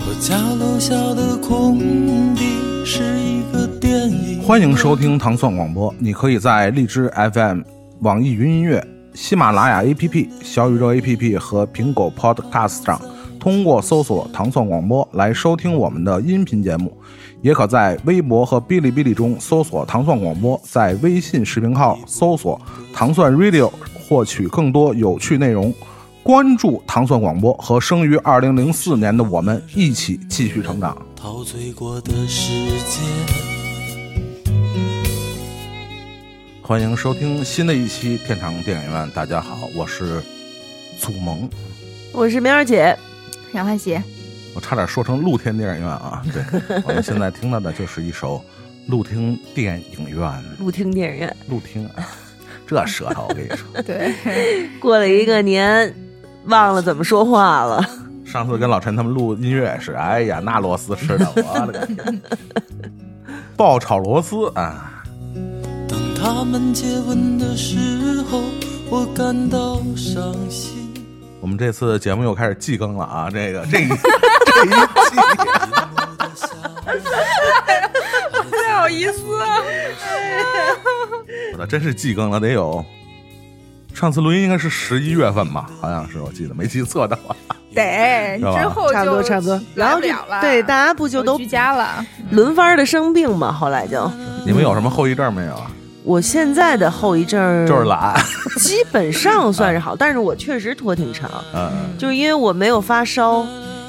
我家楼下的空地是一个电影欢迎收听糖蒜广播，你可以在荔枝 FM、网易云音乐、喜马拉雅 APP、小宇宙 APP 和苹果 Podcast 上，通过搜索“糖蒜广播”来收听我们的音频节目。也可在微博和哔哩哔哩中搜索“糖蒜广播”，在微信视频号搜索“糖蒜 Radio” 获取更多有趣内容。关注糖蒜广播，和生于二零零四年的我们一起继续成长。陶醉过的世界。欢迎收听新的一期天堂电影院。大家好，我是祖萌。我是苗儿姐，杨欢喜，我差点说成露天电影院啊！对，我们现在听到的就是一首露天电影院。露天电影院。露天，啊这舌头我跟你说，对，过了一个年，忘了怎么说话了。上次跟老陈他们录音乐是，哎呀，那螺丝吃的，我的个天！爆炒螺丝啊！当他们接吻的时候，我感到伤心。我们这次节目又开始季更了啊！这个这一 这一季。太好意思啊！我真是季更了，得有上次录音应该是十一月份吧，好像是我记得没记错的话。得之后差不多，差不多。然来后对，大家不就都我居家了？轮番的生病嘛？后来就，你们有什么后遗症没有啊？我现在的后遗症就是，懒，基本上算是好，但是我确实拖挺长，嗯，就是因为我没有发烧，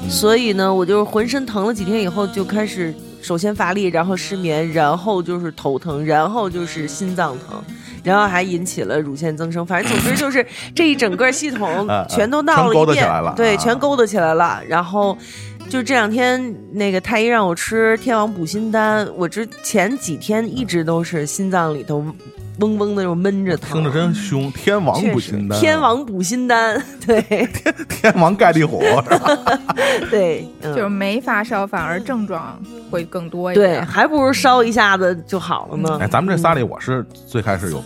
所以呢，我就是浑身疼了几天以后就开始。首先乏力，然后失眠，然后就是头疼，然后就是心脏疼，然后还引起了乳腺增生。反正总之就是这一整个系统 啊全都闹了勾一遍，搭起来了对，啊全勾搭起来了。然后就这两天那个太医让我吃天王补心丹，我之前几天一直都是心脏里头嗡嗡的又闷着疼，听着真凶。天王补心丹，天王补心丹，对 天王盖地虎是吧？对，嗯就是没发烧，反而症状会更多一点对，点。还不如烧一下子就好了呢。哎，咱们这仨里，我是最开始有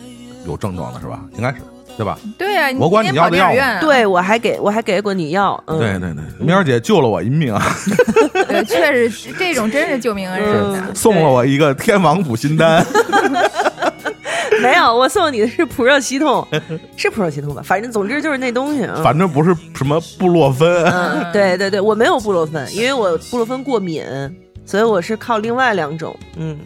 有症状的是吧？应该是对吧？对呀，我管你要的药电影院啊，对，我还给我还给过你药，嗯，对对对，喵儿姐救了我一命啊，对，确实是这种真是救命恩人的。送了我一个天王补心丹。没有，我送你的是普热西痛，是普热西痛吧？反正总之就是那东西啊。反正不是什么布洛芬，嗯，对对对，我没有布洛芬，因为我布洛芬过敏，所以我是靠另外两种。嗯，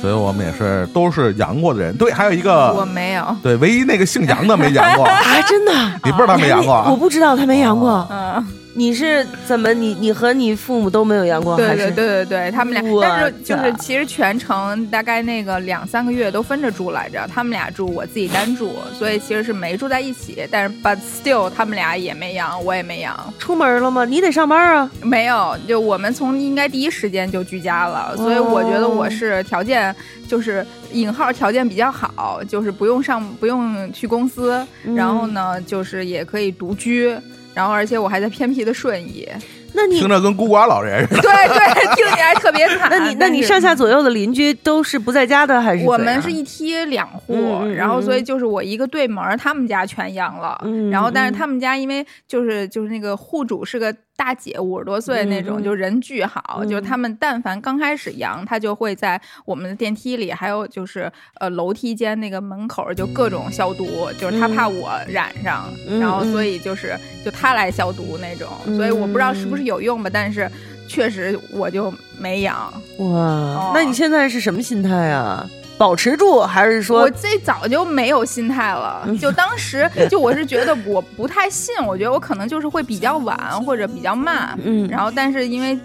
所以我们也是都是阳过的人。对，还有一个，我没有，对，唯一那个姓杨的没阳过，啊，真的，你不知道他没阳过啊？我不知道他没阳过。嗯，你是怎么？你你和你父母都没有阳过？对对对对对，他们俩，但是就是其实全程大概那个两三个月都分着住来着，他们俩住，我自己单住，所以其实是没住在一起。但是 but still 他们俩也没阳，我也没阳，出门了吗？你得上班啊。没有，就我们从应该第一时间就居家了，所以我觉得我是条件就是引号条件比较好，就是不用上不用去公司，嗯然后呢就是也可以独居。然后，而且我还在偏僻的顺义，那你听着跟孤寡老人似的。对对，听起来特别惨。那你那你上下左右的邻居都是不在家的还是？我们是一梯两户，然后所以嗯就是我一个对门，他们家全阳了，嗯然后但是嗯他们家因为就是就是那个户主是个大姐，五十多岁那种，就人巨好，嗯就是他们但凡刚开始阳，他就会在我们的电梯里，还有就是呃楼梯间那个门口就各种消毒，就是他嗯。怕我染上，嗯然后嗯。所以就是就他来消毒那种，嗯。所以我不知道是不是有用吧，但是确实我就没阳。哇，那你现在是什么心态啊？保持住，还是说我最早就没有心态了，嗯。就当时 就我是觉得我不太信，我觉得我可能就是会比较晚或者比较慢，嗯。然后但是因为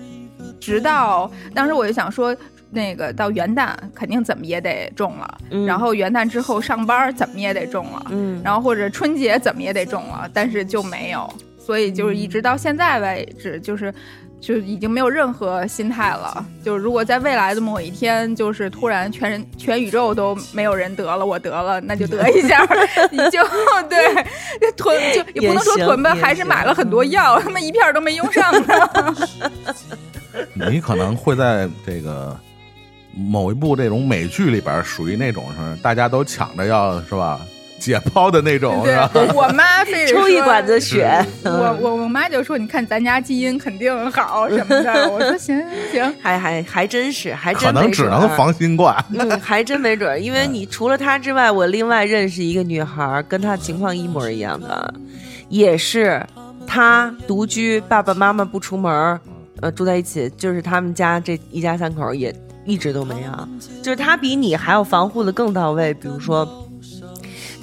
直到当时我就想说。那个到元旦肯定怎么也得中了，嗯。然后元旦之后上班怎么也得中了，嗯。然后或者春节怎么也得中了，但是就没有，所以就是一直到现在为止，就是就已经没有任何心态了。就如果在未来的某一天，就是突然全人全宇宙都没有人得了，我得了，那就得一下，你就对囤就也不能说囤吧，还是买了很多药，他们一片都没用上呢。你可能会在这个某一部这种美剧里边，属于那种是大家都抢着要是吧，解剖的那种，是吧？对，我妈非得抽一管子血，我我我妈就说：“你看咱家基因肯定好什么的。”我说：“行 行，还还还真是，还可真能只能没准儿防新冠。嗯，还真没准儿，因为你除了她之外，我另外认识一个女孩儿，跟她情况一模一样的，也是她独居，爸爸妈妈不出门儿，呃，住在一起，就是他们家这一家三口也一直都没有，就是她比你还要防护的更到位，比如说。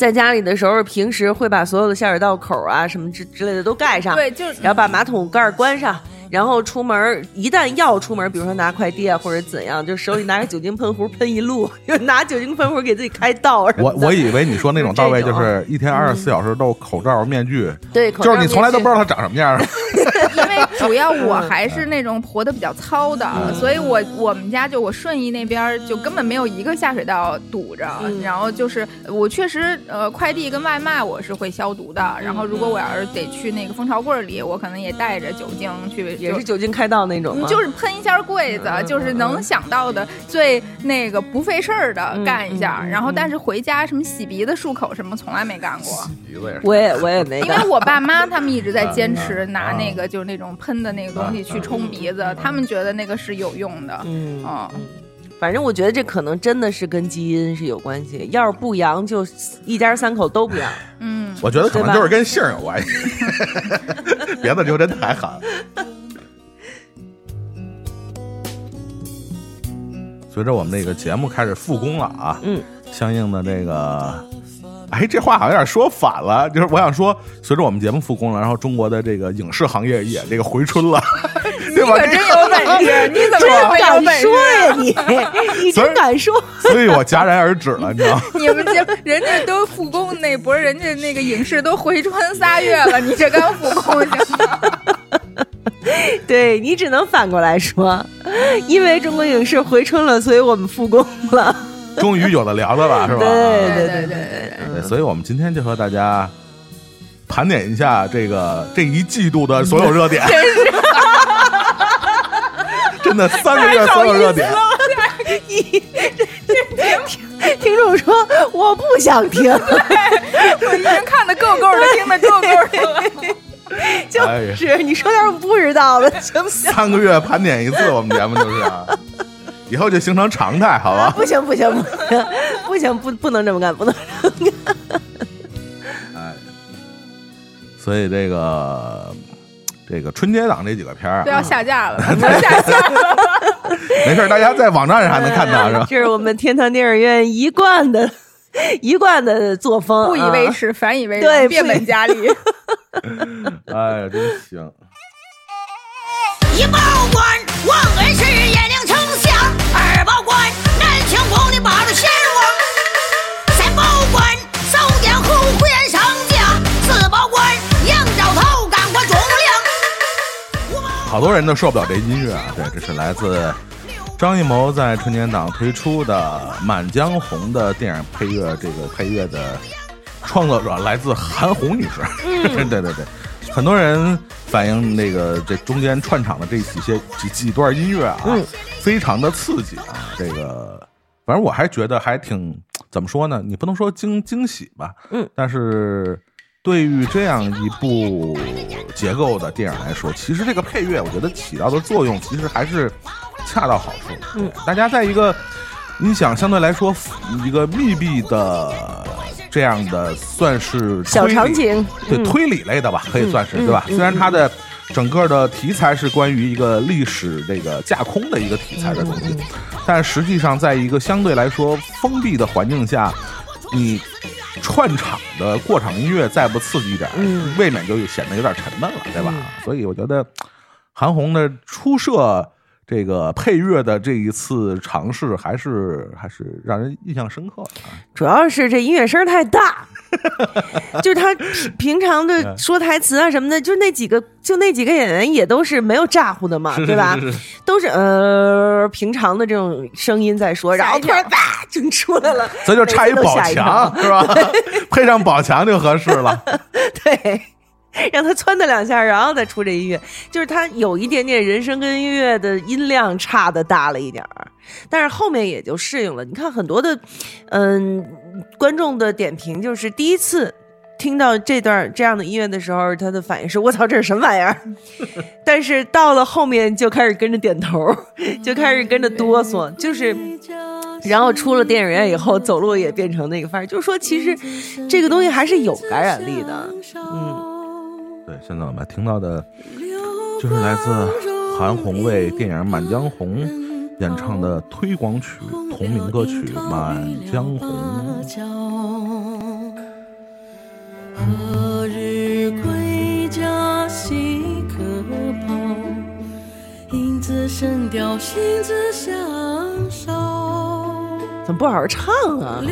在家里的时候，平时会把所有的下水道口啊什么之之类的都盖上，对，就是。然后把马桶盖儿关上，然后出门儿一旦要出门儿，比如说拿快递啊或者怎样，就手里拿个酒精喷壶喷一路，就拿酒精喷壶给自己开道我我以为你说那种到位，就是一天二十四小时都口罩、面具，对，口罩就是你从来都不知道它长什么样儿。因为主要我还是那种活得比较糙的，所以我我们家就我顺义那边儿就根本没有一个下水道堵着，嗯。然后就是我确实呃快递跟外卖我是会消毒的，然后如果我要是得去那个蜂巢柜里，我可能也带着酒精去，也是酒精开道那种就是喷一下柜子，就是能想到的最那个不费事儿的嗯干一下，然后但是回家什么洗鼻子、漱口什么从来没干过。我也我也没因为我爸妈他们一直在坚嗯 持嗯。拿那个就是那种喷的那个东西去冲鼻子，他们觉得那个是有用的。嗯啊，反正我觉得这可能真的是跟基因是有关系，要是不阳就一家三口都不阳。嗯，我觉得可能就是跟姓有关系，别的就真太狠。随着我们那个节目开始复工了啊，嗯，相应的这个，哎，这话好像有点说反了，就是我想说，随着我们节目复工了，然后中国的这个影视行业也这个回春了，对吧？可真有本事，你怎么敢说？呀你，你真敢说？所以我戛然而止了，你知道吗？你们这人家都复工那波，人家那个影视都回春仨月了，你这刚复工行吗？对你只能反过来说，因为中国影视回春了，所以我们复工了。终于有的聊的了，是吧？对对对对对对对，所以我们今天就和大家盘点一下这个这一季度的所有热点。真的三个月所有热点，听众说我不想听，我已经看的够够的，听的够够的了。就哎是你说点我不知道的，行不行？三个月盘点一次，我们节目就是啊，以后就形成常态，好吧？不行不行不行不行不不能这么干，不能这么干。哎，所以这个这个春节档这几个片儿都要啊，下架了，都要下架了。没事儿，大家在网站上还能看到，是吧？这是我们天堂电影院一贯的、一贯的作风，不以为啊。耻，反以为对荣，变本加厉。哎呀，真行。一报官，王恩是延陵丞相；二报官，南庆宫的八路贤王；三报官，扫江侯胡延上将；四报官，杨兆头干过忠良。五报好多人都受不了这音乐啊！对，这是来自张艺谋在春节档推出的《满江红》的电影配乐，这个配乐的创作者来自韩红女士。对对 对，很多人反映那个这中间串场的这几些几几段音乐啊，嗯非常的刺激啊！这个反正我还觉得还挺怎么说呢？你不能说惊惊喜吧，嗯，但是对于这样一部结构的电影来说，其实这个配乐我觉得起到的作用其实还是恰到好处。嗯，大家在一个你想相对来说一个密闭的这样的算是小场景，嗯对推理类的吧，可以算是嗯对吧？嗯虽然它的整个的题材是关于一个历史这个架空的一个题材的东嗯西，但实际上在一个相对来说封闭的环境下，你串场的过场音乐再不刺激一点，嗯未免就显得有点沉闷了，对吧？所以我觉得韩红的出色。这个配乐的这一次尝试，还是还是让人印象深刻的啊。主要是这音乐声太大，就是他平平常的说台词啊什么的，就那几个，就那几个演员也都是没有咋呼的嘛，对吧？都是呃平常的这种声音在说，然后突然叭就出来了，咱就差一宝强是吧？配上宝强就合适了。对，让他窜他两下，然后再出这音乐，就是他有一点点人声跟音乐的音量差的大了一点儿，但是后面也就适应了。你看很多的，嗯，观众的点评就是第一次听到这段这样的音乐的时候，他的反应是“我操，这是什么玩意儿”，但是到了后面就开始跟着点头，就开始跟着哆嗦，就是。然后出了电影院以后，走路也变成那个范儿，就是说，其实这个东西还是有感染力的。嗯，对，现在我们听到的，就是来自韩红为电影《满江红》演唱的推广曲同名歌曲《满江红》。何日归家细可抛？影自身雕，心自相烧。怎么不好好唱啊？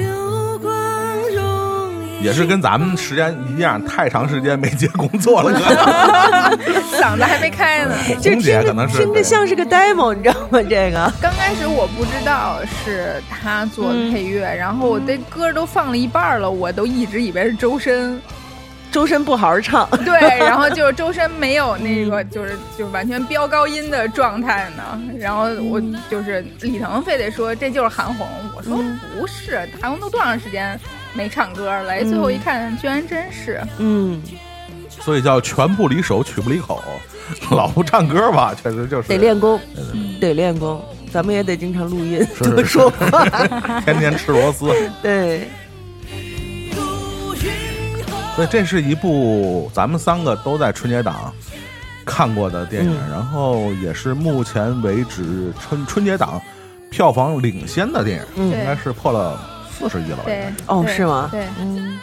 也是跟咱们时间一样，太长时间没接工作了，嗓子还没开呢。就红姐听可能是着听着像是个 demo，你知道吗？这个刚开始我不知道是他做的配乐，然后我这歌都放了一半了，我都一直以为是周深。周深不好好唱，对，然后就是周深没有那个，就是就完全飙高音的状态呢。然后我就是李腾非得说这就是韩红，我说不是，韩红都多长时间没唱歌了？哎，最后一看，居然真是。嗯，所以叫拳不离手，曲不离口。老不唱歌吧，确实就是得练功，得练功，咱们也得经常录音，是多说话。天天吃螺丝。对，所以这是一部咱们三个都在春节档看过的电影，嗯然后也是目前为止春春节档票房领先的电影，嗯应该是破了四十亿了对哦是吗对，嗯，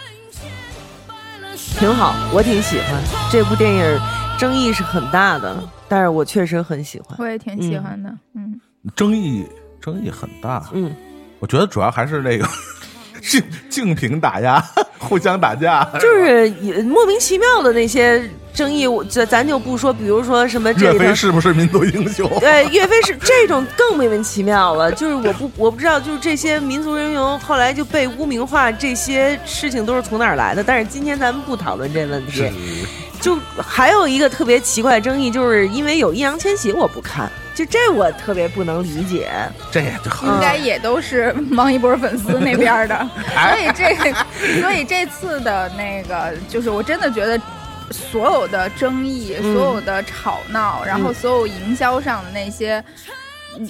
挺好，我挺喜欢这部电影，争议是很大的，但是我确实很喜欢。我也挺喜欢的。嗯，争议争议很大。嗯，我觉得主要还是那个 竞竞品打压，互相打架，就是也莫名其妙的那些争议，我这咱就不说，比如说什么这岳飞是不是民族英雄？对，岳飞是这种更莫名其妙了。就是我不我不知道，就是这些民族英雄后来就被污名化，这些事情都是从哪儿来的？但是今天咱们不讨论这问题。就还有一个特别奇怪的争议，就是因为有易烊千玺，我不看，就这我特别不能理解。这就应该也都是王一博粉丝那边的，所以这 所以这次的那个，就是我真的觉得。所有的争议，嗯所有的吵闹，然后所有营销上的那些，嗯，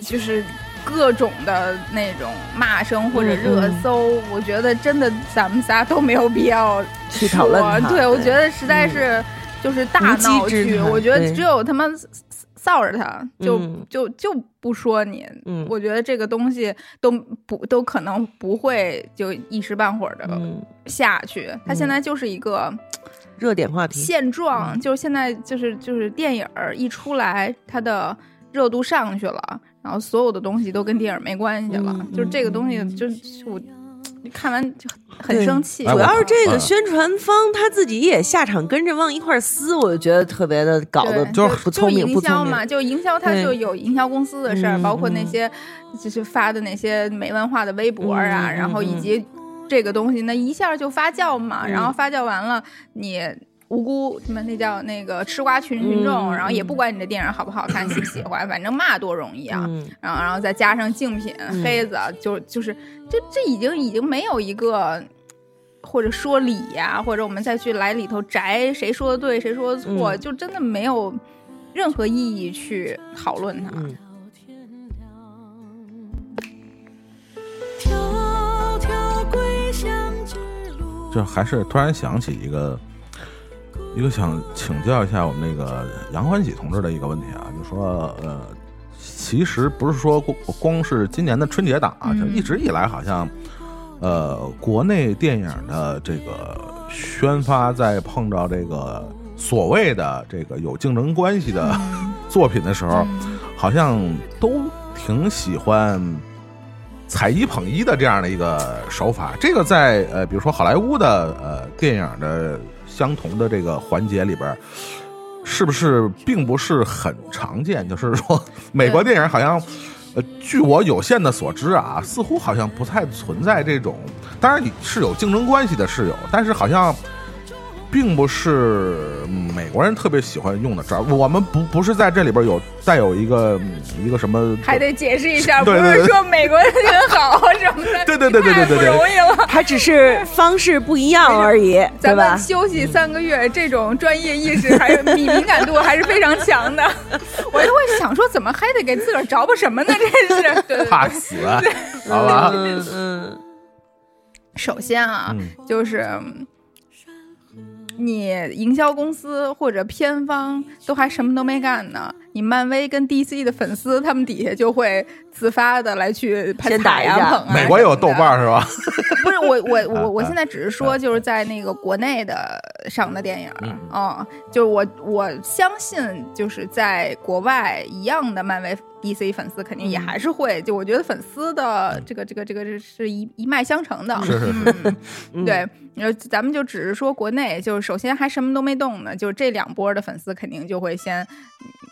就是各种的那种骂声或者热搜，我觉得真的咱们仨都没有必要去讨论它对，我觉得实在是就是大闹剧，我觉得只有他妈臊着他，就、嗯。就就不说你。嗯。我觉得这个东西都不都可能不会就一时半会儿的嗯，下去，他现在就是一个热点话题。现状，就是现在就是就是电影儿一出来，它的热度上去了，然后所有的东西都跟电影没关系了，嗯就是这个东西就是我看完就很很生气。主要是这嗯个宣传方他自己也下场跟着往一块儿撕，我就觉得特别的搞得对就是不聪明，营不聪明。销嘛，就营销他就有营销公司的事儿，嗯包括那嗯些就是发的那些没文化的微博啊，然后以嗯及这个东西，那一下就发酵嘛，嗯然后发酵完了，你无辜什么那叫那个吃瓜群群众，嗯然后也不管你的电影好不好看，喜不喜欢，反正骂多容易啊。嗯，然后然后再加上竞品、嗯黑子，就就是这这已经已经没有一个。或者说理呀、或者我们再去来里头摘谁说的对，谁说的错，嗯就真的没有任何意义去讨论它。就还是突然想起一个一个想请教一下我们那个杨欢喜同志的一个问题啊，就说呃，其实不是说光光是今年的春节档啊，嗯就一直以来好像呃国内电影的这个宣发在碰到这个所谓的这个有竞争关系的作品的时候，好像都挺喜欢踩一捧一的这样的一个手法。这个在呃，比如说好莱坞的呃电影的相同的这个环节里边，是不是并不是很常见？就是说，美国电影好像。呃，据我有限的所知啊，似乎好像不太存在这种，当然是有竞争关系的是有，但是好像并不是嗯美国人特别喜欢用的招儿。我们不不是在这里边有带有一个嗯一个什么，还得解释一下，不对对对是说美国人很好什么的，对对对对对对不容易了。它只是方式不一样而已，对吧咱们？休息三个月，这种专业意识还是敏敏感度还是非常强的。我就会想说，怎么还得给自个儿找补什么呢？这是，对对对怕死，好吧？嗯嗯，首先啊，嗯就是你营销公司或者片方都还什么都没干呢，你漫威跟 DC 的粉丝他们底下就会自发的来去拍打踩一架呀捧啊。美国有豆瓣，儿是吧？不是我我我我啊现在只是说就是在那个国内的上的电影，嗯嗯，就是我我相信就是在国外一样的漫威 DC 粉丝肯定也还是会，就我觉得粉丝的这个这个这个是是一一脉相承的，是是是。嗯嗯对，然后咱们就只是说国内，就是首先还什么都没动呢，就是这两波的粉丝肯定就会先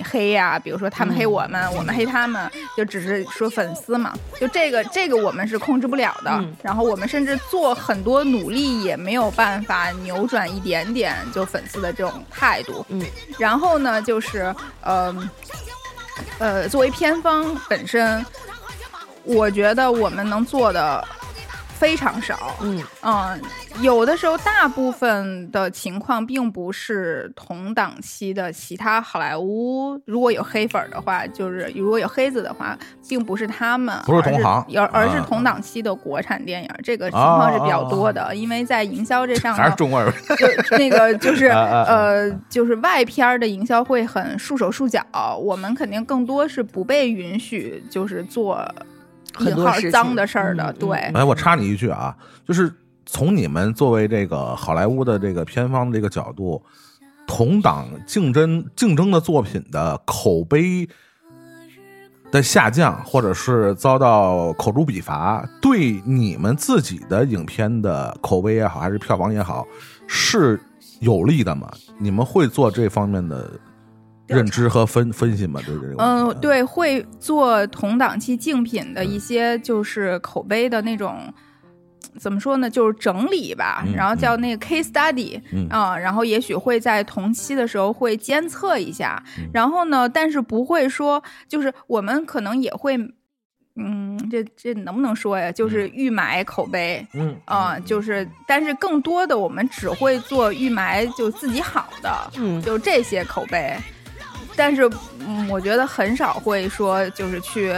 黑呀、比如说他们黑我们，我们黑他们，就只是说粉丝嘛，就这个这个我们是控制不了的，嗯。然后我们甚至做很多努力也没有办法扭转一点点就粉丝的这种态度，嗯，然后呢就是呃呃，作为片方本身，我觉得我们能做的非常少，嗯嗯，有的时候大部分的情况并不是同档期的其他好莱坞，如果有黑粉儿的话，就是如果有黑子的话，并不是他们，不是同行而是而而是啊同档期的国产电影，这个情况是比较多的，因为在营销这上还是。中国人？就那个 就是呃，就是外片儿的营销会很束手束脚，我们肯定更多是不被允许，就是做引号很多脏的事儿的，对，哎，我插你一句啊，就是从你们作为这个好莱坞的这个片方的这个角度，同档竞争竞争的作品的口碑的下降，或者是遭到口诛笔伐，对你们自己的影片的口碑也好，还是票房也好，是有利的吗？你们会做这方面的认知和分分析嘛？对这个嗯，对，会做同档期竞品的一些就是口碑的那种。怎么说呢？就是整理吧，嗯然后叫那个 case study，嗯啊、然后也许会在同期的时候会监测一下，嗯然后呢，但是不会说，就是我们可能也会，嗯，这这能不能说呀？就是预埋口碑，嗯啊、就是，但是更多的我们只会做预埋就自己好的，嗯就这些口碑，但是嗯，我觉得很少会说就是去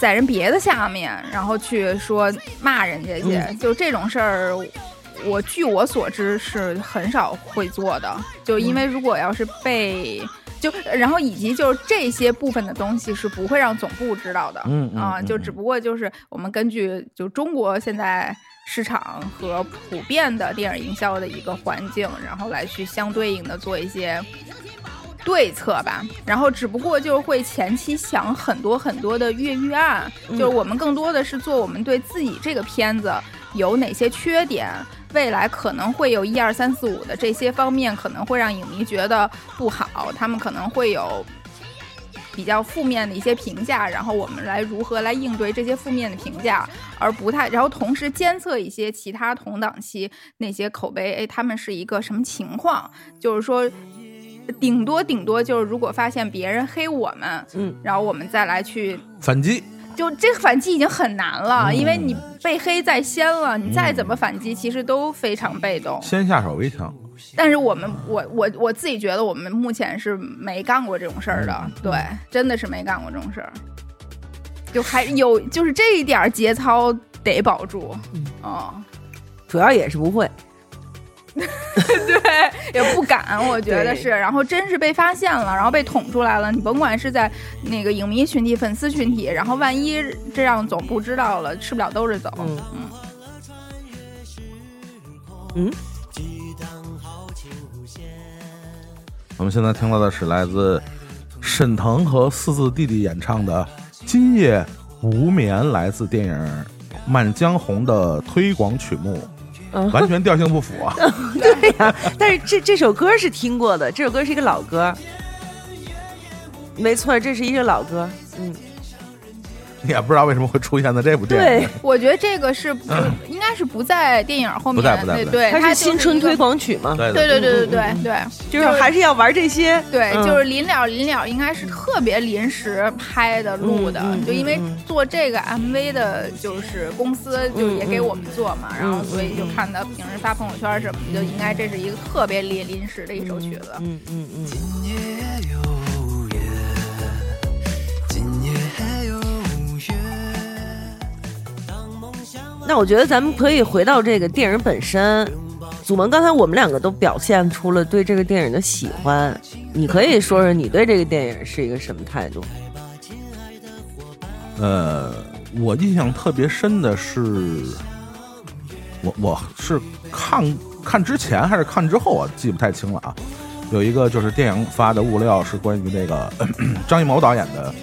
在人别的下面，然后去说骂人家去，嗯就这种事儿。我据我所知是很少会做的，就因为如果要是被就然后以及就是这些部分的东西是不会让总部知道的，嗯嗯啊，就只不过就是我们根据就中国现在市场和普遍的电影营销的一个环境，然后来去相对应的做一些对策吧。然后只不过就是会前期想很多很多的越狱案，嗯就是我们更多的是做我们对自己这个片子有哪些缺点。未来可能会有一二三四五的这些方面，可能会让影迷觉得不好，他们可能会有比较负面的一些评价，然后我们来如何来应对这些负面的评价，而不太，然后同时监测一些其他同档期那些口碑，哎，他们是一个什么情况？就是说，顶多顶多就是如果发现别人黑我们，嗯，然后我们再来去。反击。就这个反击已经很难了，嗯因为你被黑在先了，你再怎么反击，其实都非常被动。先下手为强。但是我们，我我我自己觉得，我们目前是没干过这种事儿的，嗯对，真的是没干过这种事儿。就还有就是这一点儿节操得保住，哦，主要也是不会。对，也不敢，我觉得是。然后真是被发现了，然后被捅出来了，你甭管是在那个影迷群体、粉丝群体，然后万一这样总部知道了，吃不了兜着走。嗯。嗯。嗯，我们现在听到的是来自沈腾和四字弟弟演唱的《今夜无眠》，来自电影《满江红》的推广曲目，嗯完全调性不符啊！对呀、但是这这首歌是听过的，这首歌是一个老歌，没错，这是一个老歌。嗯，也不知道为什么会出现在这部电影对。，我觉得这个是不应该是不在电影后面，不在不在对对，它是新春推。广曲嘛，对对对对对对就是还是要玩这些，对，嗯就是临了临了，应该是特别临时拍的录的，就因为嗯做这个 MV 的，就是公司就也给我们做嘛，然后所以就看到平时发朋友圈什么的，就应该这是一个特别临临时的一首曲子。嗯嗯嗯。那我觉得咱们可以回到这个电影本身。祖萌，刚才我们两个都表现出了对这个电影的喜欢，你可以说说你对这个电影是一个什么态度？呃，我印象特别深的是，我我是看看之前还是看之后啊，记不太清了啊。有一个就是电影发的物料是关于那个 张艺谋导演的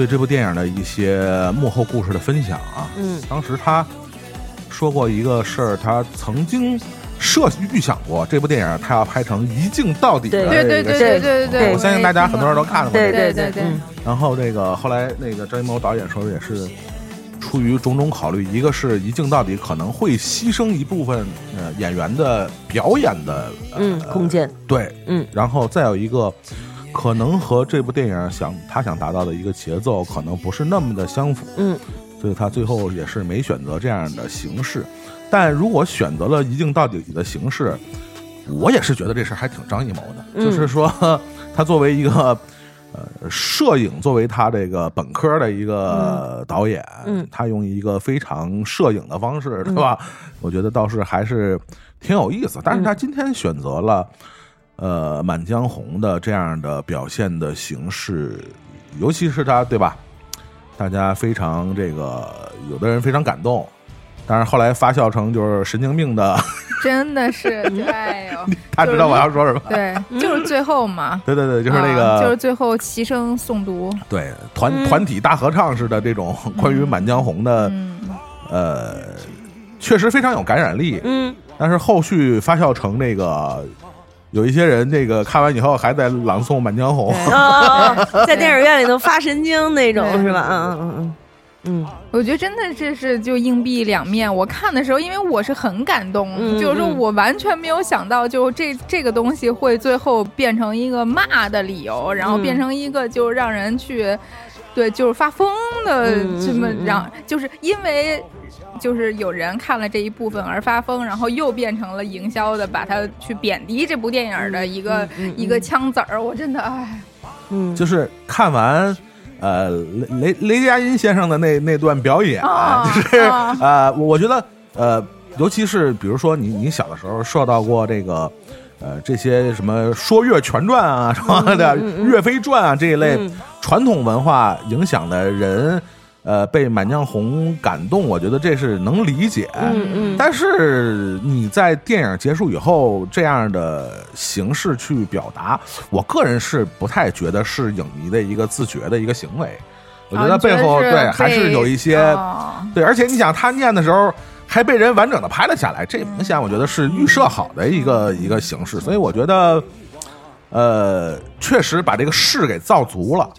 对这部电影的一些幕后故事的分享啊。嗯当时他说过一个事儿，他曾经设预想过这部电影他要拍成一镜到底的对这个对对对对对对对，我相信大家很多人都看了对对对对嗯然后这个后来那个张艺谋导演说也是出于种种考虑，一个是一镜到底可能会牺牲一部分呃演员的表演的、呃、嗯，空间，对，嗯，然后再有一个可能和这部电影想他想达到的一个节奏可能不是那么的相符，嗯所以他最后也是没选择这样的形式。但如果选择了一镜到底的形式，我也是觉得这事儿还挺张艺谋的，嗯就是说 他作为一个。呃，摄影作为他这个本科的一个导演，嗯他用一个非常摄影的方式，对吧？我觉得倒是还是挺有意思。但是他今天选择了呃《满江红》的这样的表现的形式，尤其是他，对吧？大家非常这个，有的人非常感动，但是后来发酵成就是神经病的，真的是，对 哎呦，他知道我要说什么。对，就是最后嘛。对对对，就是那个，啊就是最后齐声诵读，对团团体大合唱式的这种关于《满江红》的，嗯，呃，确实非常有感染力。嗯，但是后续发酵成那个，有一些人这个看完以后还在朗诵《满江红》在电影院里头发神经那种是吧？嗯嗯嗯嗯我觉得真的这是就硬币两面。我看的时候，因为我是很感动，嗯就是说嗯我完全没有想到，就这这个东西会最后变成一个骂的理由，然后嗯变成一个就让人去。对，就是发疯的嗯这么让，就是因为就是有人看了这一部分而发疯，然后又变成了营销的，把它去贬低这部电影的一个、嗯嗯嗯一个枪子儿。我真的唉，嗯，就是看完。呃，雷雷雷佳音先生的那那段表演，啊就是啊呃，我我觉得呃，尤其是比如说你你小的时候受到过这个呃这些什么说岳全传啊什么的、岳飞传啊这一类嗯传统文化影响的人，呃，被《满江红》感动，我觉得这是能理解。嗯嗯，但是你在电影结束以后这样的形式去表达，我个人是不太觉得是影迷的一个自觉的一个行为。我觉得啊背后、对还是有一些、哦对，而且你想他念的时候还被人完整的拍了下来，这明显我觉得是预设好的一个一个形式，所以我觉得。呃，确实把这个势给造足了，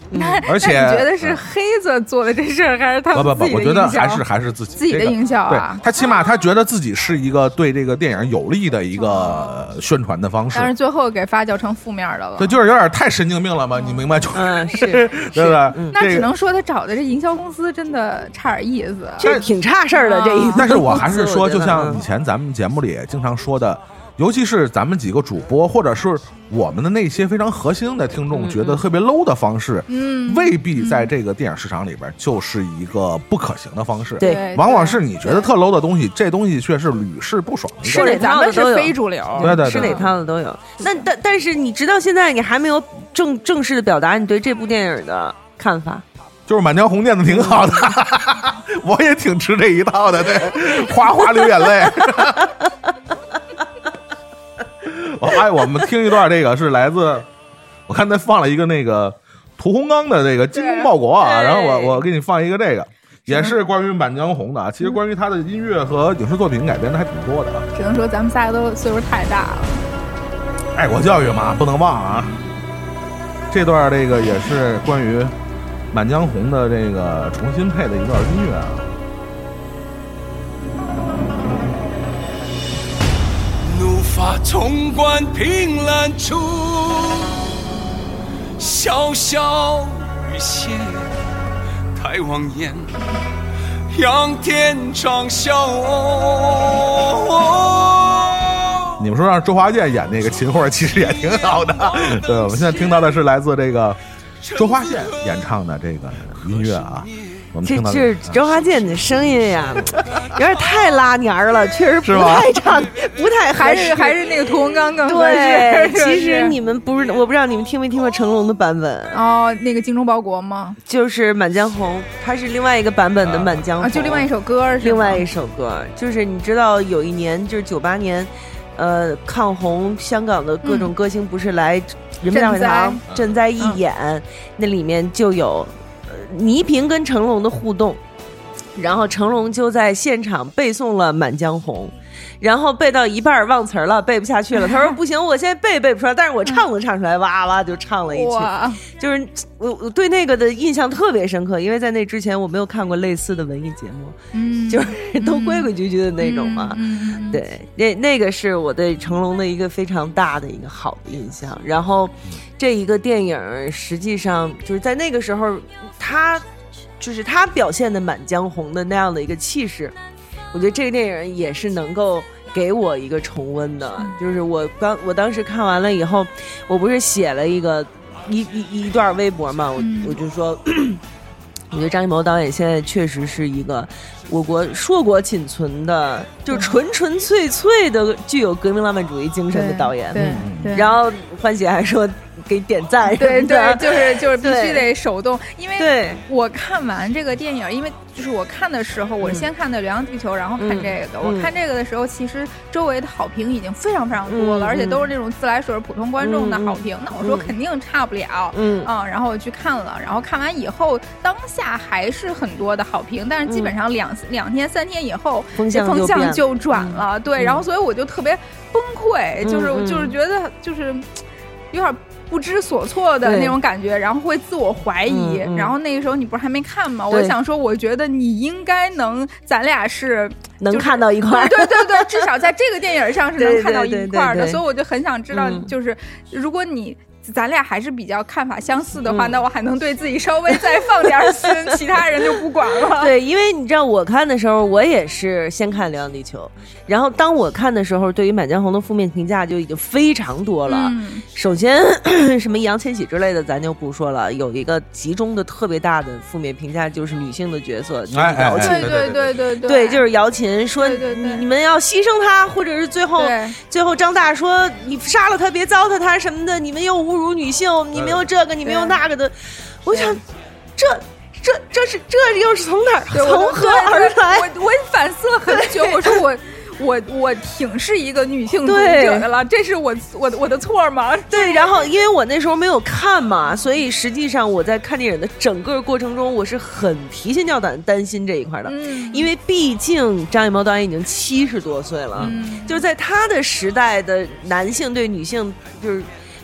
而且你觉得是黑子做的这事儿，还是他不不不，我觉得还是还是自己自己的这个营销啊。对他起码他觉得自己是一个对这个电影有利的一个宣传的方式。但，是最后给发酵成负面的了。对，就是有点太神经病了嘛，你明白就嗯 是对吧？那只能说他找的这营销公司真的差点意思。这挺差事儿的这意思，但是我还是说，就像以前咱们节目里经常说的，尤其是咱们几个主播，或者是我们的那些非常核心的听众，觉得特别 low 的方式，嗯，未必在这个电影市场里边就是一个不可行的方式。对对往往是你觉得特 low 的东西，这东西却是屡试不爽的。是哪对咱们是套的都有非主流。对对对是哪套的都有。那但但是你直到现在你还没有正正式的表达你对这部电影的看法。就是《满江红》念的挺好的，我也挺吃这一套的，对，哗哗流眼泪。我哎，我们听一段，这个是来自，我看他放了一个那个屠洪刚的这个《精忠报国》啊，然后我我给你放一个这个，也是关于《满江红》的啊。其实关于他的音乐和影视作品改编的还挺多的啊。只能说咱们仨都岁数太大了。爱国教育嘛，不能忘啊。这段这个也是关于满江红》的这个重新配的一段音乐啊。怒发冲冠凭栏处，潇潇雨歇抬望眼，仰天长啸。你们说让周华健演那个秦桧，其实也挺好的。对，我们现在听到的是来自这个周华健演唱的这个音乐啊。我们这听到的这周华健的声音呀，有点太拉年儿了，确实不吗太唱，不太合还是还是那个屠洪刚更合对适。。其实你们不是，我不知道你们听没听过成龙的版本，哦，那个精忠报国吗？就是《满江红》，它是另外一个版本的《满江红》啊，就另外一首歌是吗，另外一首歌，就是你知道有一年就是九八年，呃，抗洪香港的各种歌星不是来人民大会堂赈灾义演，那里面就有呃倪萍跟成龙的互动，然后成龙就在现场背诵了《满江红》。然后背到一半忘词儿了，背不下去了。他说：“不行，我现在背背不出来，但是我唱能唱出来，哇哇就唱了一句。就是我我对那个的印象特别深刻，因为在那之前我没有看过类似的文艺节目，嗯，就是都规规矩矩的那种嘛。对，那那个是我对成龙的一个非常大的一个好的印象。然后，这一个电影实际上就是在那个时候，他就是他表现的《满江红》的那样的一个气势，我觉得这个电影也是能够给我一个重温的。就是我刚我当时看完了以后，我不是写了一个一一一段微博嘛，我嗯我就说。我觉得张艺谋导演现在确实是一个我国硕果仅存的，就是纯纯粹粹的具有革命浪漫主义精神的导演。对对，然后欢喜还说给点赞对对，就是就是必须得手动，因为我看完这个电影，因为就是我看的时候，我先看的《流浪地球》，然后看嗯这个。嗯我看这个的时候，其实周围的好评已经非常非常多了，嗯而且都是那种自来水普通观众的好评。那我说嗯肯定差不了。嗯嗯，然后我去看了，然后看完以后，当下还是很多的好评，但是基本上两、两天三天以后，风向就转了。对，嗯然后所以我就特别崩溃，就是、就是觉得就是有点不知所措的那种感觉，然后会自我怀疑。嗯嗯然后那个时候你不是还没看吗？我想说，我觉得你应该能，咱俩是能就是看到一块儿。对对对，至少在这个电影上是 能看到一块儿的，对对所以我就很想知道，嗯就是如果你。咱俩还是比较看法相似的话，嗯那我还能对自己稍微再放点心，其他人就不管了。对，因为你知道，我看的时候，我也是先看《流浪地球》，然后当我看的时候，对于《满江红》的负面评价就已经非常多了。嗯首先，什么易烊千玺之类的，咱就不说了。有一个集中的特别大的负面评价，就是女性的角色，就是哎哎姚琴。对对对对对对，就是姚琴说对对对你你们要牺牲她，或者是最后最后张大说你杀了她，别糟蹋她什么的，你们又侮辱女性，你没有这个，你没有那个的，我想这这这是这又是从哪儿从何而来？我我反思了很久，我说我我我挺是一个女性主义者的了，这是我我我的错吗？对，然后因为我那时候没有看嘛，所以实际上我在看电影的整个过程中，我是很提心吊胆、担心这一块的，嗯。因为毕竟张艺谋导演已经七十多岁了，嗯。就是在他的时代的男性对女性就是。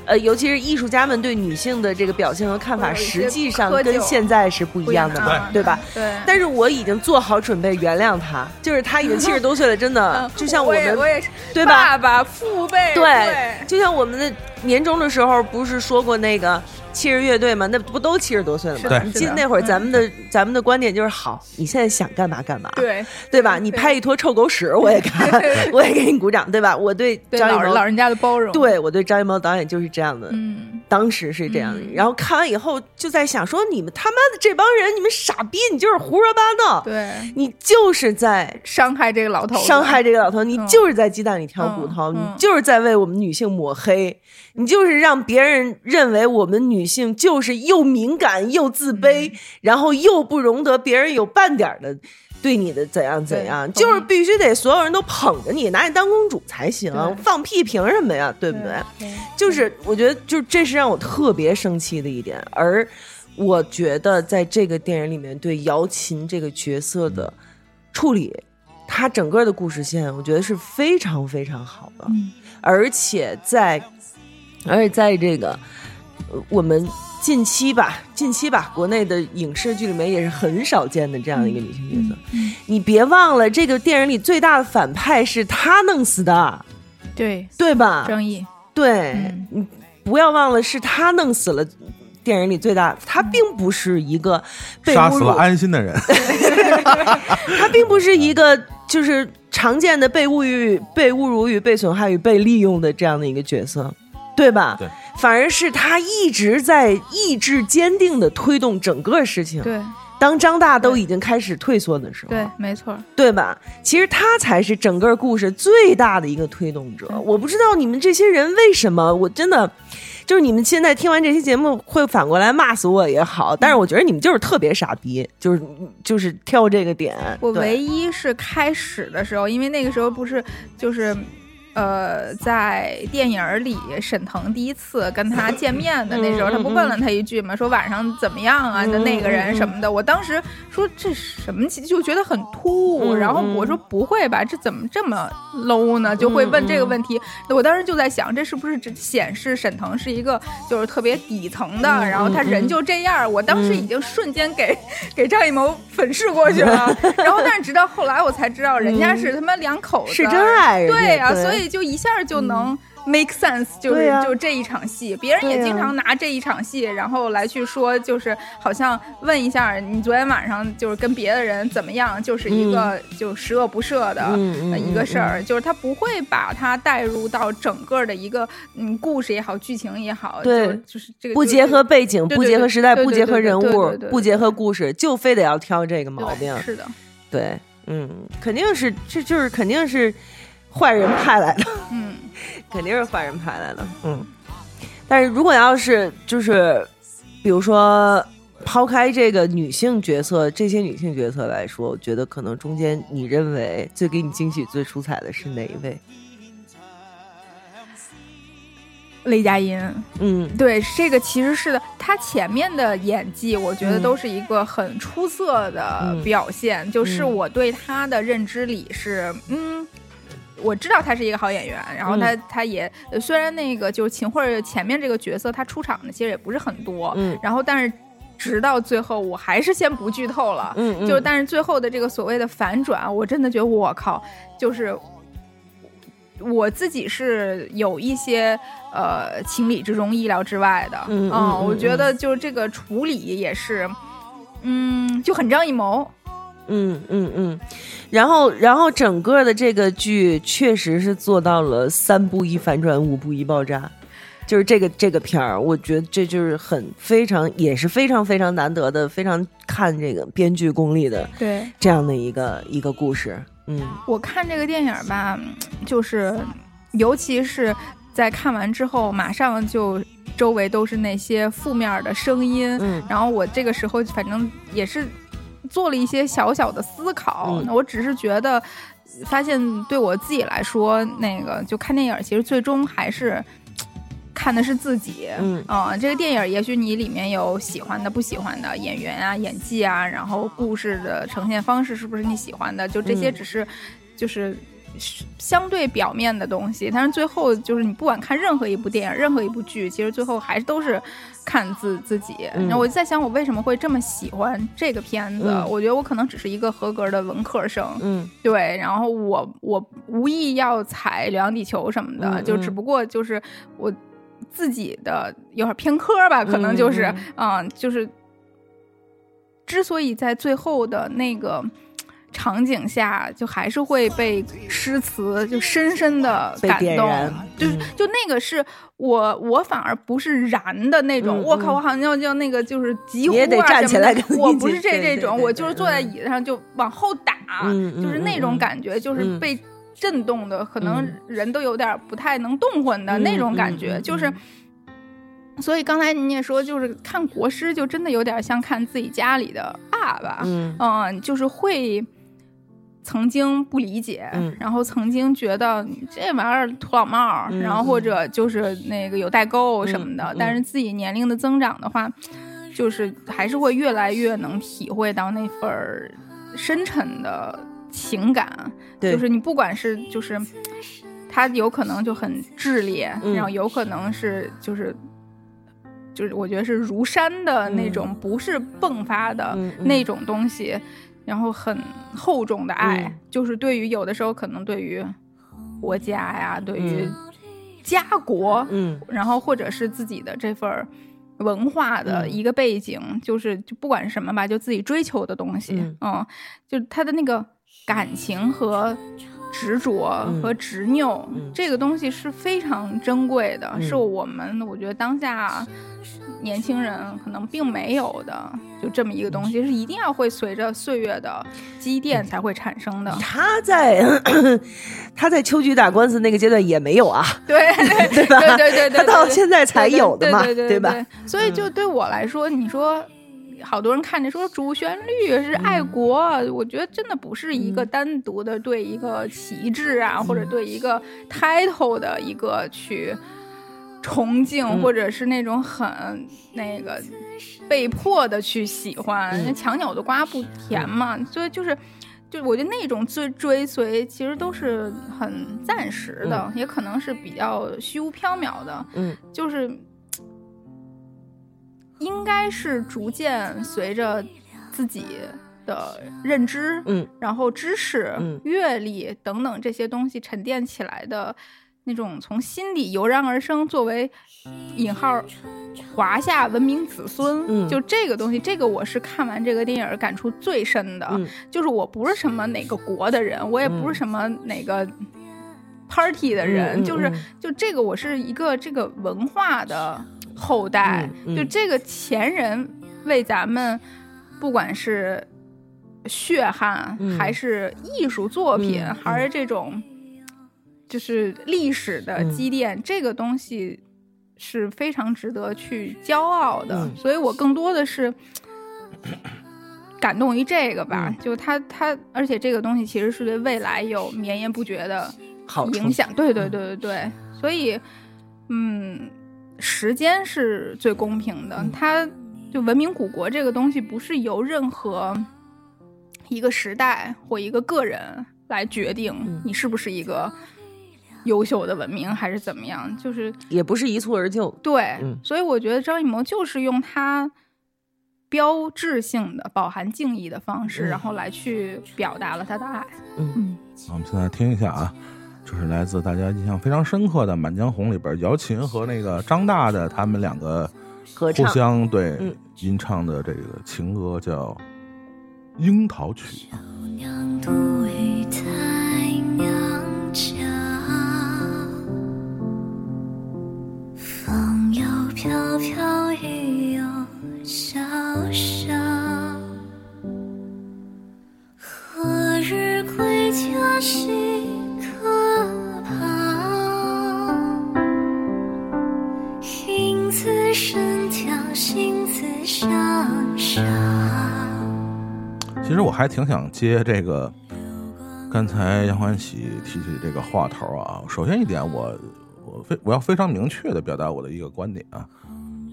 呃，尤其是艺术家们对女性的这个表现和看法，实际上跟现在是不一样的嘛，对吧？对。但是我已经做好准备原谅他，就是他已经七十多岁了，真的嗯，就像我们我也是，对吧爸爸、父辈，对，就像我们的年终的时候，不是说过那个七人乐队吗？那不都七十多岁了吗？你记得那会儿嗯。咱们的、咱们的观点就是好，你现在想干嘛干嘛，对。对吧？你拍一坨臭狗屎，我也 看，我也给你鼓掌，对吧？我对对张艺谋，老人家的包容，，对我对张艺谋导演就是这样的。嗯，当时是这样的，嗯。然后看完以后就在想说，你们他妈的这帮人，你们傻逼，你就是胡说八道，对，你就是在伤害这个老头，伤害这个老头，你嗯。就是在鸡蛋里挑骨头，你就是在为我们女性抹黑，你就是让别人认为我们女性就是又敏感又自卑，嗯然后又不容得别人有半点的。对你的怎样怎样，就是必须得所有人都捧着你，拿你当公主才行对，放屁凭什么呀？对不对？对就是我觉得，就这是让我特别生气的一点，而我觉得在这个电影里面对姚琴这个角色的处理，她整个的故事线，我觉得是非常非常好的，嗯而且在，而且在这个呃我们近期吧，近期吧，国内的影视剧里面也是很少见的这样的一个女性角色。你别忘了，这个电影里最大的反派是她弄死的，对，对吧？张译，对，嗯你不要忘了，是她弄死了电影里最大，她并不是一个被杀死了安心的人，他并不是一个就是常见的被物欲、被侮辱与被损害与被利用的这样的一个角色，对吧？对，反而是他一直在意志坚定的推动整个事情。对当张大都已经开始退缩的时候，对，没错，对吧？其实他才是整个故事最大的一个推动者。我不知道你们这些人为什么，我真的就是你们现在听完这期节目会反过来骂死我也好，但是我觉得你们就是特别傻逼，就是就是挑这个点。我唯一是开始的时候，因为那个时候不是就是。呃，在电影里，沈腾第一次跟他见面的那时候，他不问了他一句吗？说晚上怎么样啊？的那个人什么的，我当时说这什么，就觉得很突兀。嗯然后我说不会吧，这怎么这么 low 呢？就会问这个问题。我当时就在想，这是不是只显示沈腾是一个就是特别底层的，然后他人就这样？我当时已经瞬间给 给张艺谋粉饰过去了。然后，但是直到后来我才知道，人家是他妈两口子，是真爱对呀、对所以就一下就能 make sense，就是、就这一场戏，别人也经常拿这一场戏，然后来去说，就是好像问一下你昨天晚上就是跟别的人怎么样，就是一个就十恶不赦的一个事儿，就是他不会把它带入到整个的一个嗯故事也好，剧情也好，对就就是这个不结合背景，不结合时代，不结合人物不结合故事，就非得要挑这个毛病。是的，对，嗯，肯定是，这就是肯定是坏人派来的，嗯。肯定是坏人派来的。嗯，但是如果要是就是，比如说抛开这个女性角色，这些女性角色来说，我觉得可能中间你认为最给你惊喜、最出彩的是哪一位？雷佳音，嗯对，这个其实是的，他前面的演技，我觉得嗯都是一个很出色的嗯表现。就是嗯我对他的认知里是，嗯，我知道他是一个好演员，然后他、嗯。他也呃虽然那个就是秦桧前面这个角色他出场的其实也不是很多，嗯。然后但是直到最后，我还是先不剧透了，嗯嗯。就是但是最后的这个所谓的反转，我真的觉得我靠，就是。我自己是有一些呃情理之中、意料之外的，嗯嗯嗯我觉得就是这个处理也是，嗯，就很张艺谋，嗯嗯嗯，然后然后整个的这个剧确实是做到了三步一反转，五步一爆炸。就是这个这个片儿，我觉得这就是很非常也是非常非常难得的，非常看这个编剧功力的对这样的一个一个故事。嗯我看这个电影吧，就是尤其是在看完之后，马上就周围都是那些负面的声音，嗯然后我这个时候反正也是做了一些小小的思考，嗯我只是觉得。发现对我自己来说，那个就看电影，其实最终还是看的是自己。嗯啊、这个电影也许你里面有喜欢的、不喜欢的演员啊、演技啊，然后故事的呈现方式是不是你喜欢的？就这些嗯只是、就是相对表面的东西，但是最后就是你不管看任何一部电影、任何一部剧，其实最后还是都是看自自己。嗯然后我就在想，我为什么会这么喜欢这个片子？嗯我觉得我可能只是一个合格的文科生，嗯对，然后我我无意要踩《流浪地球》什么的，就只不过就是我自己的有点偏科吧，可能就是嗯嗯就是之所以在最后的那个。场景下，就还是会被诗词就深深的感动，就是嗯。就那个是我我反而不是燃的那种，嗯我靠，嗯。我好像要要那个就是急呼啊什么的我不是这这种，我就是坐在嗯。椅子上就往后打，就是那种感觉，就是嗯。被震动的，可能嗯。人都有点不太能动弹的嗯那种感嗯觉，嗯就是。所以刚才你也说，就是看国师，就真的有点像看自己家里的爸爸，嗯。嗯，就是会曾经不理解，嗯。然后曾经觉得这玩意儿土老帽儿，嗯然后或者就是那个有代沟什么的，但是自己年龄的增长的话，就是还是会越来越能体会到那份儿深沉的情感，对。就是你不管是就是。他有可能就很炽烈，嗯。然后有可能是就是就是我觉得是如山的那种，不是迸发的那种东西，然后很厚重的爱，嗯。就是对于有的时候可能对于国家呀，对于嗯。家国，嗯。然后或者是自己的这份文化的嗯。一个背景，就是就不管是什么吧，就自己追求的东西，嗯就他的那个感情和执着嗯和执拗，嗯这个东西是非常珍贵的，嗯是我们我觉得当下年轻人可能并没有的，就这么一个东西，是一定要会随着岁月的积淀才会产生的。他在 他在秋菊打官司那个阶段也没有啊，对对吧？对对对对，他到现在才有的嘛，对对对吧？？所以就对我来说，你说。好多人看着说主旋律是爱国，我觉得真的不是一个单独的对一个旗帜啊，或者对一个 title 的一个去崇敬，嗯或者是那种很那个被迫的去喜欢。嗯那强扭的瓜不甜嘛，所以就是。就我觉得那种追追随，其实都是很暂时的，也可能是比较虚无缥缈的。嗯就是应该是逐渐随着自己的认知，嗯。然后知识、嗯。阅历等等这些东西沉淀起来的那种从心底油然而生，作为引号华夏文明子孙，嗯。就这个东西，这个我是看完这个电影感触最深的，嗯。就是我不是什么哪个国的人，我也不是什么哪个 party 的人，就是嗯就这个我是一个这个文化的后代，嗯嗯。就这个前人为咱们不管是血汗、嗯。还是艺术作品，嗯还是这种就是历史的嗯积淀，这个东西是非常值得去骄傲的。嗯。所以我更多的是。感动于这个吧，嗯。就他他，而且这个东西其实是对未来有绵延不绝的好影响。对对对对对，所以，嗯，时间是最公平的。嗯它就文明古国这个东西，不是由任何一个时代或一个个人来决定嗯你是不是一个优秀的文明，还是怎么样。就是也不是一蹴而就。对，嗯所以我觉得张艺谋就是用他标志性的、饱含敬意的方式，嗯然后来去表达了他的爱。嗯我们现在听一下啊，这是来自大家印象非常深刻的《满江红》里边姚琴和那个张大的他们两个合互相对嗯吟唱的这个情歌叫《樱桃曲》。娘独倚在娘家，风又飘飘，雨又潇潇。何日归家兮心自相杀。其实我还挺想接这个，刚才杨欢喜提起这个话头啊。首先一点我，我非我要非常明确的表达我的一个观点啊，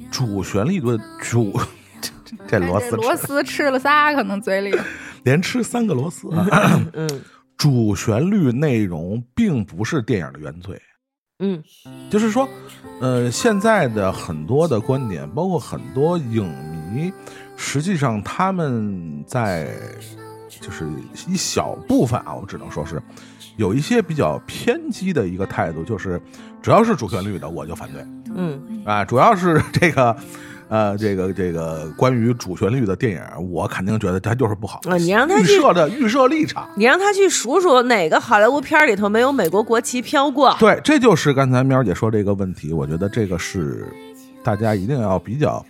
主旋律的主，这 这螺丝螺丝吃了仨，可能嘴里。连吃三个螺丝啊。嗯主旋律内容并不是电影的原罪，嗯就是说，呃，现在的很多的观点，包括很多影迷，实际上他们在就是一小部分啊，我只能说是有一些比较偏激的一个态度，就是只要是主旋律的我就反对嗯啊，主要是这个。呃，这个这个关于主旋律的电影，我肯定觉得它就是不好。啊你让他预去设的预设立场，你让他去数数哪个好莱坞片儿里头没有美国国旗飘过？对，这就是刚才喵姐说这个问题，我觉得这个是大家一定要比较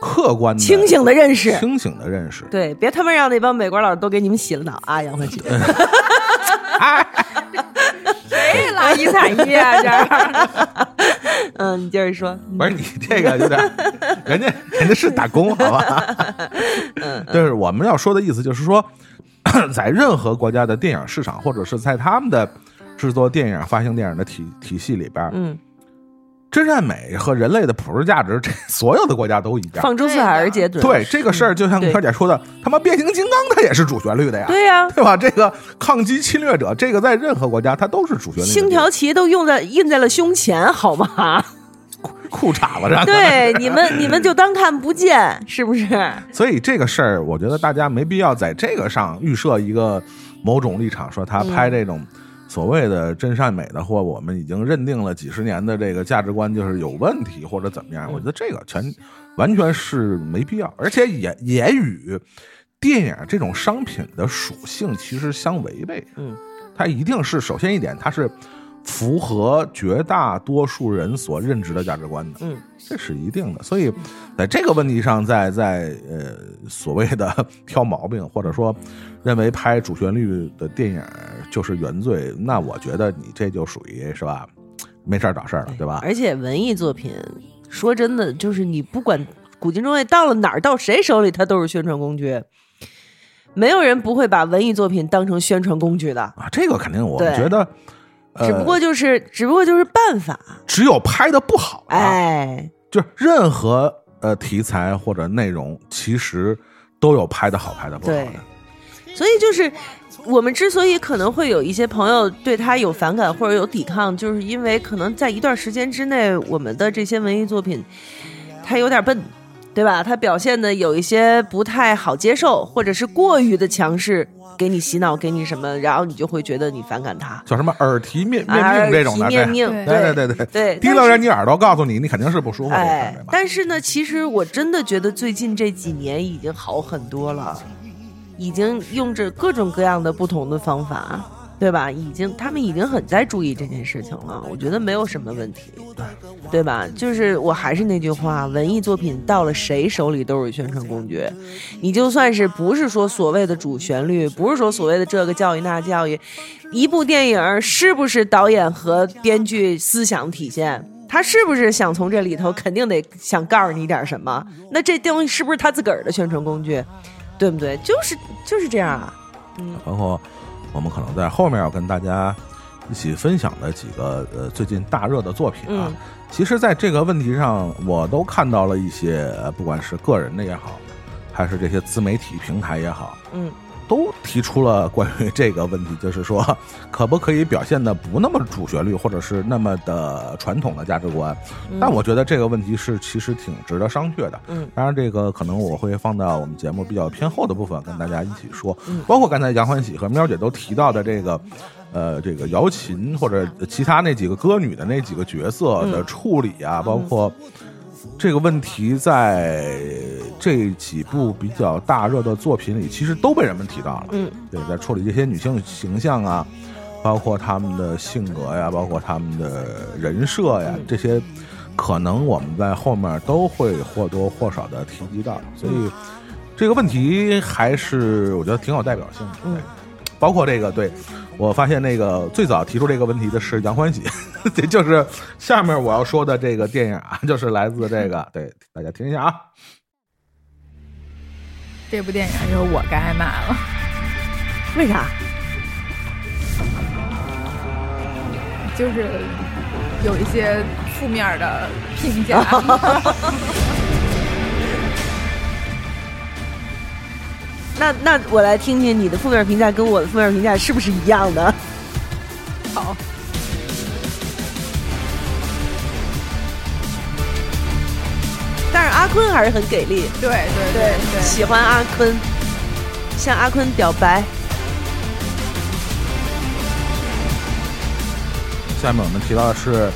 客观的、清醒的认识。清醒的认识。对，别他妈让那帮美国佬都给你们洗了脑啊！杨欢喜，谁拉一踩一啊？这儿 嗯，你接着说。不是你这个有点，人家人家是打工，好吧？嗯就是我们要说的意思，就是说，在任何国家的电影市场，或者是在他们的制作电影、发行电影的体体系里边，嗯，真善美和人类的普世价值，这 所有的国家都一样。放诸四海而皆准。对这个事儿，就像对飘姐说的，他妈变形金刚它也是主旋律的呀。对呀、对吧？这个抗击侵略者，这个在任何国家它都是主旋律。星条旗都用在印在了胸前，好吗？裤衩子上。对，你们你们就当看不见，是不是？所以这个事儿，我觉得大家没必要在这个上预设一个某种立场，说他拍这种所谓的真善美的，或我们已经认定了几十年的这个价值观就是有问题或者怎么样。我觉得这个全完全是没必要，而且也也与电影这种商品的属性其实相违背。嗯，它一定是首先一点，它是符合绝大多数人所认知的价值观的。嗯，这是一定的。所以在这个问题上，在在呃所谓的 挑毛病，或者说认为拍主旋律的电影就是原罪，那我觉得你这就属于是吧？没事儿找事儿了，对吧？而且文艺作品，说真的，就是你不管古今中外到了哪儿，到谁手里，它都是宣传工具。没有人不会把文艺作品当成宣传工具的，啊，这个肯定，我觉得，呃、只不过就是，只不过就是办法。只有拍的不好、啊，哎，就是任何呃题材或者内容，其实都有拍的好，拍的不好的对。所以就是我们之所以可能会有一些朋友对他有反感或者有抵抗，就是因为可能在一段时间之内，我们的这些文艺作品它有点笨，对吧？它表现的有一些不太好接受，或者是过于的强势，给你洗脑，给你什么，然后你就会觉得你反感他。叫什么耳提面面命这种的，提面命，对对对对对对，提了人你耳朵，告诉你，你肯定是不舒服的，哎对？但是呢，其实我真的觉得最近这几年已经好很多了，已经用着各种各样的不同的方法，对吧？已经他们已经很在注意这件事情了，我觉得没有什么问题，对吧？就是我还是那句话，文艺作品到了谁手里都是宣传工具，你就算是不是说所谓的主旋律，不是说所谓的这个教育那教育，一部电影是不是导演和编剧思想体现？他是不是想从这里头肯定得想告诉你点什么？那这东西是不是他自个儿的宣传工具？对不对？就是就是这样啊。嗯包括我们可能在后面要跟大家一起分享的几个呃最近大热的作品啊，嗯其实在这个问题上，我都看到了一些，呃不管是个人的也好，还是这些自媒体平台也好，嗯，都提出了关于这个问题，就是说，可不可以表现的不那么主旋律，或者是那么的传统的价值观？但我觉得这个问题是其实挺值得商榷的。嗯，当然这个可能我会放到我们节目比较偏后的部分跟大家一起说，嗯包括刚才杨欢喜和喵姐都提到的这个。呃，这个瑶琴或者其他那几个歌女的那几个角色的处理啊，包括这个问题在这几部比较大热的作品里，其实都被人们提到了。嗯，对，在处理这些女性形象啊，包括她们的性格呀，包括她们的人设呀，这些可能我们在后面都会或多或少的提及到。所以这个问题还是我觉得挺有代表性的。嗯对包括这个，对我发现那个最早提出这个问题的是杨欢喜，这就是下面我要说的这个电影啊，就是来自这个，对大家听一下啊。这部电影就是我该挨骂了。为啥？就是有一些负面的评价。那那我来听听你的负面评价跟我的负面评价是不是一样的？好，但是阿坤还是很给力，对对对对，喜欢阿坤，向阿坤表白。下面我们提到的是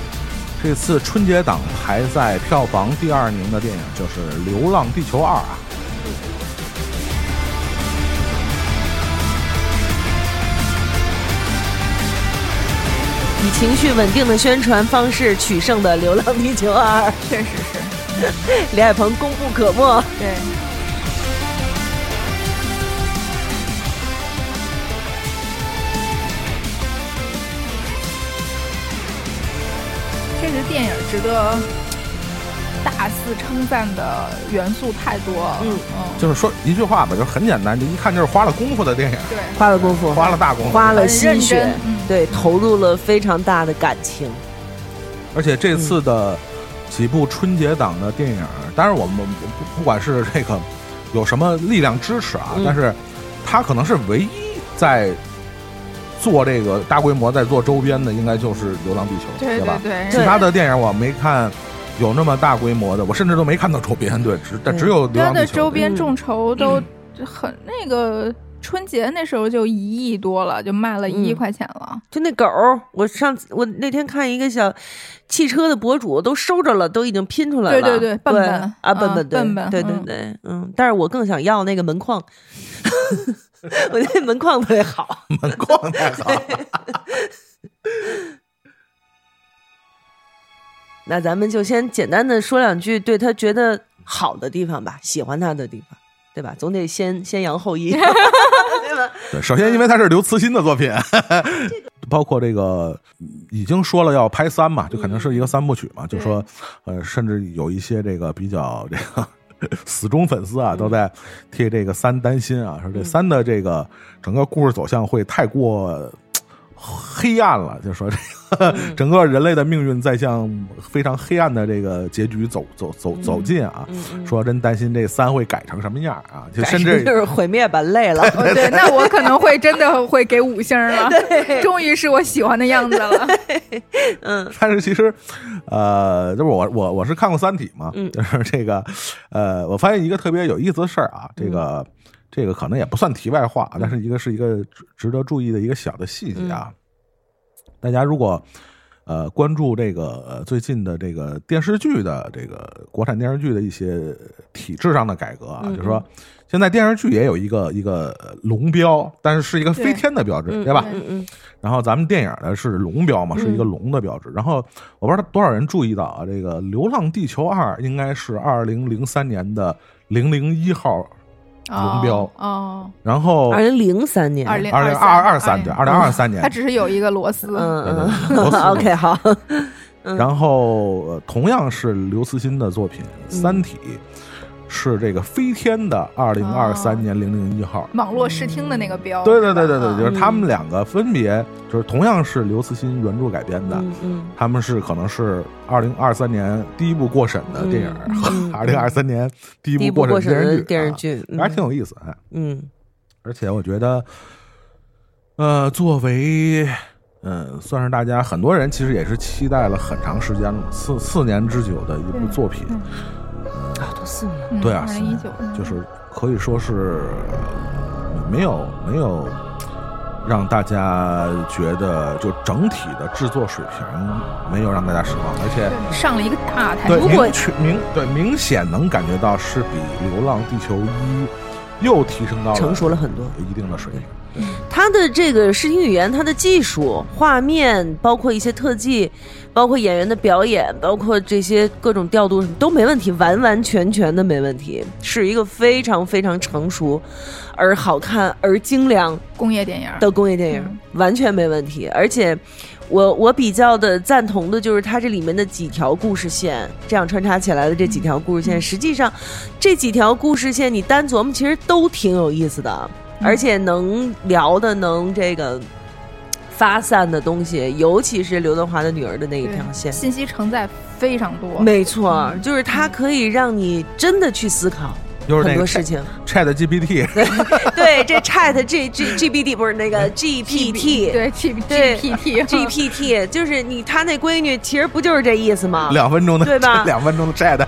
这次春节档排在票房第二名的电影，就是《流浪地球二》啊。以情绪稳定的宣传方式取胜的《流浪地球二》，确实是，李海鹏功不可没。对。这个电影值得大肆称赞的元素太多。了，嗯。嗯，就是说一句话吧，就是很简单，就一看就是花了功夫的电影，对，花了功夫，花了大功夫，花了心血，嗯。对，投入了非常大的感情。而且这次的几部春节档的电影，当然我们不不管是这个有什么力量支持啊，嗯。但是它可能是唯一在做这个大规模在做周边的，应该就是《流浪地球》，对吧？对。其他的电影我没看有那么大规模的，我甚至都没看到周边，对，只但只有《流它的周边嗯众筹都很那个。春节那时候就一亿多了，就卖了一亿嗯块钱了。就那狗，我上次我那天看一个小汽车的博主都收着了，都已经拼出来了。对对对笨笨啊，嗯笨笨对笨笨对对嗯对，嗯。但是我更想要那个门框，我觉得门框特别好。门框太好了。那咱们就先简单的说两句对他觉得好的地方吧，喜欢他的地方，对吧？总得先先扬后抑，对吧？对，首先因为他是刘慈欣的作品，包括这个已经说了要拍三嘛，就肯定是一个三部曲嘛，就说呃，甚至有一些这个比较这个。死忠粉丝啊，都在替这个三担心啊，说这三的这个整个故事走向会太过黑暗了，就说这个 整个人类的命运在向非常黑暗的这个结局走走走走近啊，说真担心这三会改成什么样啊，就甚至就是毁灭吧，累了。哦，对，那我可能会真的会给五星了。终于是我喜欢的样子了。嗯。但是其实，呃，就是我我我是看过《三体》嘛，嗯。就是这个，呃，我发现一个特别有意思的事儿啊，这个、嗯这个可能也不算题外话，但是一个是一个值值得注意的一个小的细节啊。嗯大家如果呃关注这个呃最近的这个电视剧的这个国产电视剧的一些体制上的改革啊，嗯就是说现在电视剧也有一个一个呃龙标，但是是一个飞天的标志，嗯对吧？嗯嗯然后咱们电影的是龙标嘛，是一个嗯龙的标志。然后我不知道多少人注意到啊，这个《流浪地球二》应该是二零零三年的零零一号龙标，哦，然后二零零三年，二零二零二二三。对，二零二三年。它，只是有一个螺丝。嗯对对嗯对螺丝，OK 好，嗯。然后呃同样是刘慈欣的作品《嗯三体》，是这个飞天的二零二三年零零一号。网络视听的那个标。对对对对对，嗯。就是他们两个分别就是同样是刘慈欣原著改编的，他们是可能是二零二三年第一部过审的电影 二零二三年第一部部过审的电视剧，啊电视剧，嗯。还挺有意思。哎，嗯。而且我觉得，呃，作为嗯，算是大家很多人其实也是期待了很长时间了，四四年之久的一部作品，嗯啊，都四年，嗯对啊二零一九就是可以说是呃没有没有让大家觉得就整体的制作水平没有让大家失望，而且。上了一个大台。对，如果明确明对明显能感觉到是比《流浪地球一》又提升到了成熟了很多。一定的水平。它的这个视听语言，它的技术、画面，包括一些特技，包括演员的表演，包括这些各种调度什么都没问题，完完全全的没问题，是一个非常非常成熟而好看而精良工业电影的工业电影，嗯。完全没问题。而且我我比较的赞同的就是它这里面的几条故事线，这样穿插起来的这几条故事线，实际上这几条故事线你单琢磨，其实都挺有意思的，而且能聊的能这个。发散的东西，尤其是刘德华的女儿的那一条线，信息承载非常多。没错，就是它可以让你真的去思考很就是那个多事情。Chat GPT，对，这 Chat G G G B D 不是那个 G P T，对 G 对 GPT GPT 就是你他那闺女，其实不就是这意思吗？两分钟的对吧 两分钟的 Chat，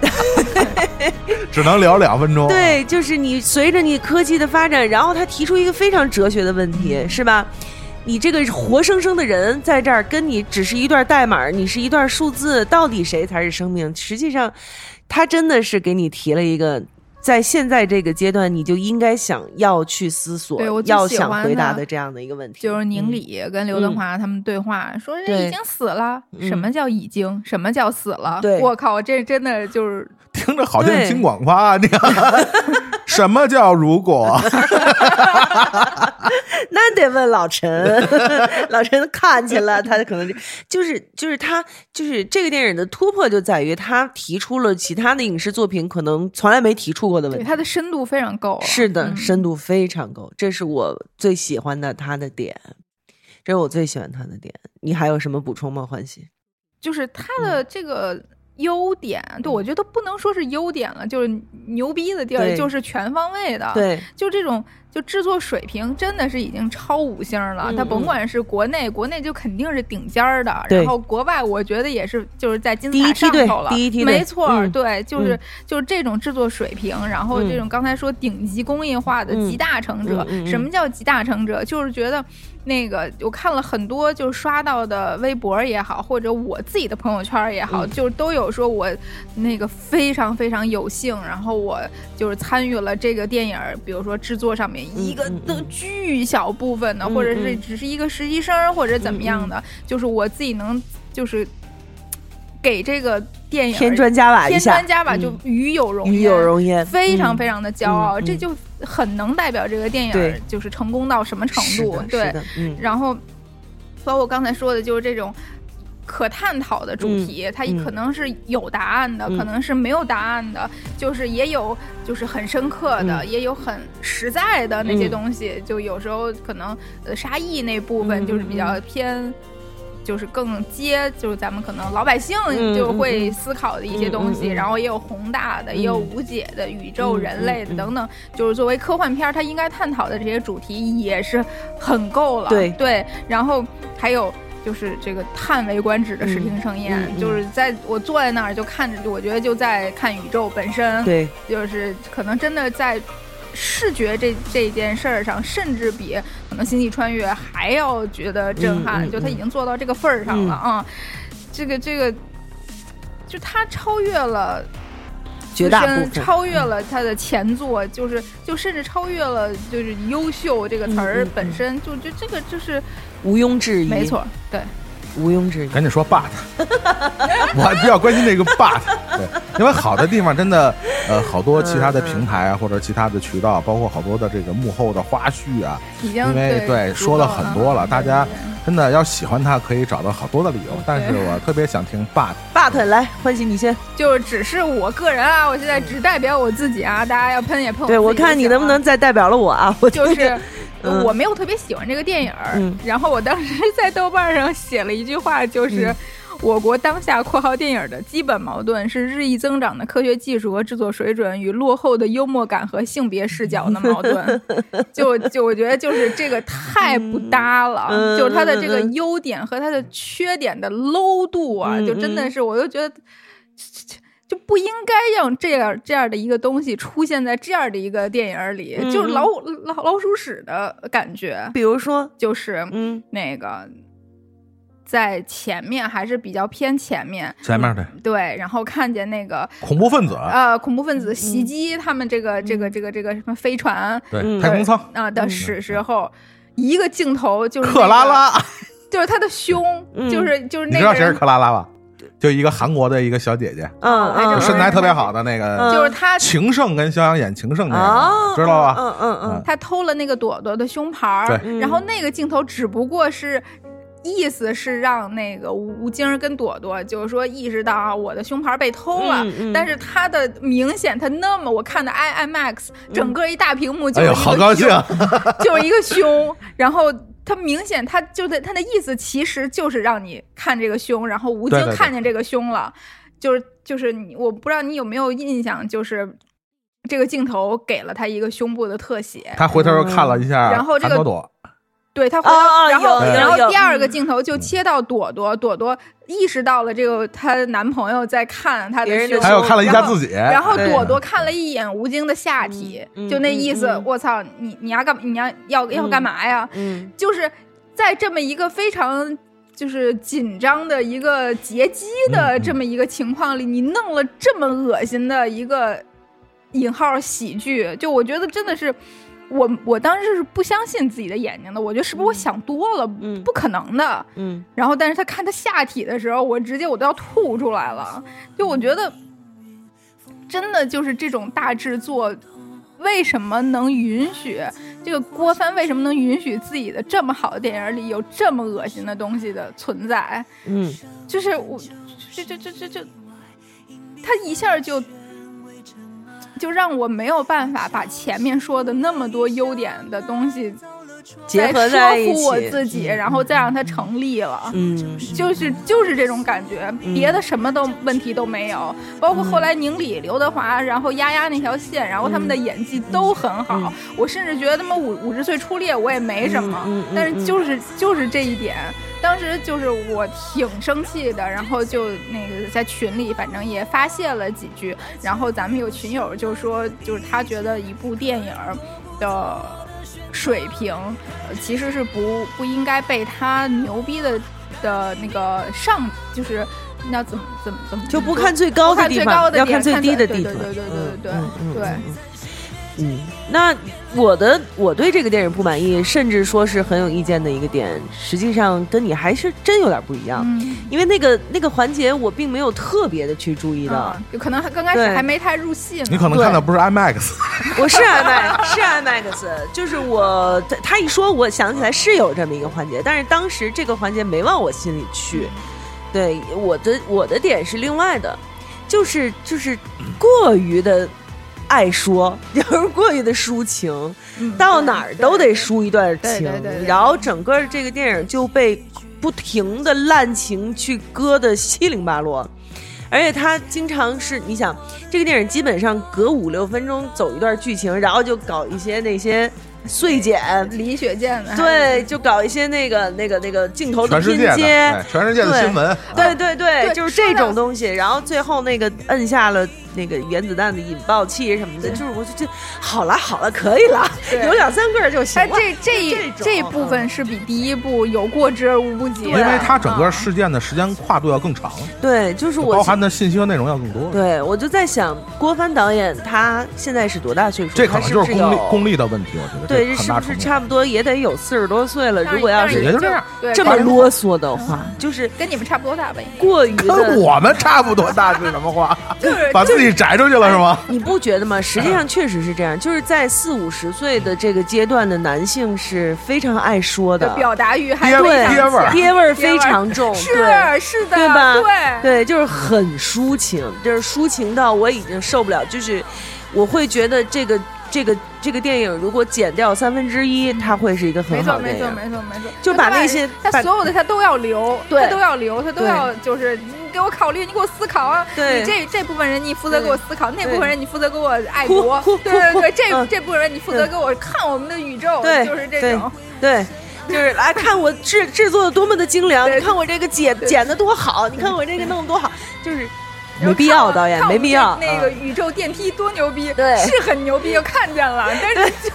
只能聊两分钟。，对，就是你随着你科技的发展，然后他提出一个非常哲学的问题，是吧？你这个活生生的人在这儿，跟你只是一段代码，你是一段数字，到底谁才是生命？实际上，他真的是给你提了一个。在现在这个阶段，你就应该想要去思索对我，最要想喜欢回答的这样的一个问题，就是宁嗯理跟刘德华他们对话，说人已经死了，嗯什么叫已经？什么叫死了？对我靠，这真的就是听着好像对金广发，你看，什么叫如果？那得问老陈，老陈看去了，他可能就就是就是他就是这个电影的突破就在于他提出了其他的影视作品可能从来没提出过的问题。对它的深度非常够了。是的，嗯深度非常够，这是我最喜欢的他的点，这是我最喜欢他的点。你还有什么补充吗？欢喜？就是他的嗯这个优点，对我觉得不能说是优点了，就是牛逼的地儿，就是全方位的。，对，就这种就制作水平真的是已经超五星了。嗯它甭管是国内，国内就肯定是顶尖儿的，对然后国外我觉得也是就是在金字塔上头了。第一梯队没错，嗯对，就是、嗯就是这种制作水平，然后嗯这种刚才说顶级工业化的嗯集大成者，什么叫集大成者？就是觉得。那个，我看了很多，就是刷到的微博也好，或者我自己的朋友圈也好，嗯。就是都有说我那个非常非常有幸，然后我就是参与了这个电影儿，比如说制作上面一个的巨小部分的，嗯或者是嗯。只是一个实习生或者怎么样的，就是我自己能就是给这个电影添砖加瓦一添，砖加瓦，就嗯与有荣与焉，有荣焉，嗯非常非常的骄傲，这就很能代表这个电影就是成功到什么程，度。对。然后，包括刚才说的，就是这种可探讨的主题，它嗯。可能是有答案的，嗯。可能是没有答案的，就是也有就是很深刻的，嗯。也有很实在的那些嗯。东西。就有时候可能呃杀意那部分嗯就是比较偏。就是更接，就是咱们可能老百姓嗯就会思考的一些东西，然后也有宏大的，也有无解的宇宙、嗯人类等等。就是作为科幻片儿，它应该探讨的这些主题也是很够了。对对，然后还有就是这个叹为观止的视听盛宴，嗯嗯嗯就是在我坐在那儿就看着，我觉得就在看宇宙本身。，对，就是可能真的在视觉这这件事儿上，甚至比可能《星际穿越》还要觉得震撼。就他已经做到这个份儿上了啊、这个这个，就他超越了。绝大部分超越了他的前作，就是就甚至超越了就是优秀这个词儿嗯嗯本身，就就这个就是毋庸置疑，没，错，对，毋庸置疑。赶紧说 but，我还比较关心这个 but，对，因为好的地方真的，呃，好多其他的平台啊，或者其他的渠道，包括好多的这个幕后的花絮啊，已经因为对说了很多了，嗯大家真的要喜欢它，可以找到好多的理由。但是我特别想听 but，but 来，欢喜你先，就只是我个人啊，我现在只代表我自己啊，大家要喷也喷我对我看你能不能啊再代表了我啊？我就是。嗯我没有特别喜欢这个电影 然后我当时在豆瓣上写了一句话，就是。嗯我国当下（括号电影）的基本矛盾是日益增长的科学技术和制作水准与落后的幽默感和性别视角的矛盾。就就我觉得就是这个太不搭了，嗯就是它的这个优点和它的缺点的 low 度啊，嗯就真的是我就觉得。就不应该让这样这样的一个东西出现在这样的一个电影里，嗯就是老老老鼠屎的感觉。比如说，就是嗯。那个在前面还是比较偏前面，前面的对，然后看见那个恐怖分子，呃恐怖分子袭击他们这个这个这个这个什么飞船对，嗯太空舱，啊的时时候，一个镜头就是克拉那个，拉，就是他的胸，嗯。就是就是你知道谁是那个人，克拉拉吧？就一个韩国的一个小姐姐，嗯嗯，身材特别好的那嗯个，就是她情圣跟肖央演情圣那哦，个，知道吧？嗯嗯嗯他偷了那个朵朵的胸牌儿，对然后那个镜头只不过是。意思是让那个吴吴京跟朵朵，就是说意识到啊，我的胸牌被偷了。嗯嗯但是他的明显，他那么我看的 i IMAX，整个一大屏幕就哎呦，是一个好高兴！就是一个胸，然后他明显他就在他的意思其实就是让你看这个胸，然后吴京看见这个胸了，就是就是你我不知道你有没有印象，就是这个镜头给了他一个胸部的特写，他回头又看了一下然后这个朵朵，对他回头，哦然后然后第二个嗯。镜头就切到朵朵，朵朵意识到了这个她男朋友在看她的还有看了一下然后自己，然后对朵朵看了一眼吴京的下体，嗯就那意思，我操，你你要干你要要要干嘛呀？嗯。就是在这么一个非常就是紧张的一个劫机的这么一个情况里，你弄了这么恶心的一个引号喜剧，就我觉得真的是。我我当时是不相信自己的眼睛的，我觉得是不是我想多了？嗯不可能的。嗯然后，但是他看他下体的时候，我直接我都要吐出来了。就我觉得，真的就是这种大制作，为什么能允许这个郭帆为什么能允许自己的这么好的电影里有这么恶心的东西的存在？嗯就是我，这这这这这，他一下就就让我没有办法把前面说的那么多优点的东西结合在在一说服我，自己，然后再让它成立了。嗯，就是就是这种感觉，别的什么都问题都没有，包括后来宁理、刘德华，然后丫丫那条线，然后他们的演技都很好。我甚至觉得他们五五十岁初恋我也没什么，但是就是就是这一点，当时就是我挺生气的，然后就那个在群里反正也发泄了几句，然后咱们有群友就说，就是他觉得一部电影的水平，呃其实是不不应该被他牛逼的的那个上，就是那怎么怎么怎么就不看最高的不看最地方要看最低的对地方对对对对对对对。嗯，那我的我对这个电影不满意，甚至说是很有意见的一个点，实际上跟你还是真有点不一样。嗯，因为那个那个环节我并没有特别的去注意到，嗯，就可能还刚开始还没太入戏呢。你可能看的不是 IMAX，我是 IMAX 是 IMAX，就是我他他一说，我想起来是有这么一个环节，但是当时这个环节没往我心里去。对我的我的点是另外的，就是就是过于的爱说，就是过于的抒情，嗯到哪儿都得抒一段情然后整个这个电影就被不停的滥情去割的七零八落。而且他经常是，你想这个电影基本上隔五六分钟走一段剧情，然后就搞一些那些碎剪，李雪健的，对，就搞一些那个那个那个镜头的拼接哎，全世界新闻，对对对，对就是这种东西。然后最后那个摁下了那个原子弹的引爆器什么的，就是我就就好了好了，可以了，有两三个就行哎，了。这这一这种这部分是比第一部有过之而无不及，因为它整个啊事件的时间跨度要更长，对，就是我包含的信息和内容要更多。对我就在想，郭帆导演他现在是多大岁数？这可能就是功力功力的问题，我觉得对，这这是不是差不多也得有四十多岁了？如果要是也就这样这么啰嗦的话，就是跟你们差不多大呗？过于跟。我们差不多大是什么话？就是 把自己摘出去了是吗？你不觉得吗？实际上确实是这样，就是在四五十岁的这个阶段的男性是非常爱说的，表达欲还爹味儿爹味儿非常重，对是是的，对吧？对对，就是很抒情，就是抒情到我已经受不了，就是我会觉得这个这个这个电影如果减掉三分之一，它会是一个很好的没错。没错没错没错，就把那些把他所有的他都要留，对。他都要留，他都要就是你给我考虑，你给我思考啊，你这这部分人你负责给我思考，那部分人你负责给我爱国，对对对，这嗯。这部分人你负责给我看我们的宇宙，对就是这种，对，就是来看我制制作的多么的精良，你看我这个剪剪的多好，你看我这个弄的多好，就是没必要，导演没必要。那个嗯宇宙电梯多牛逼，对是很牛逼，就看见了，但是就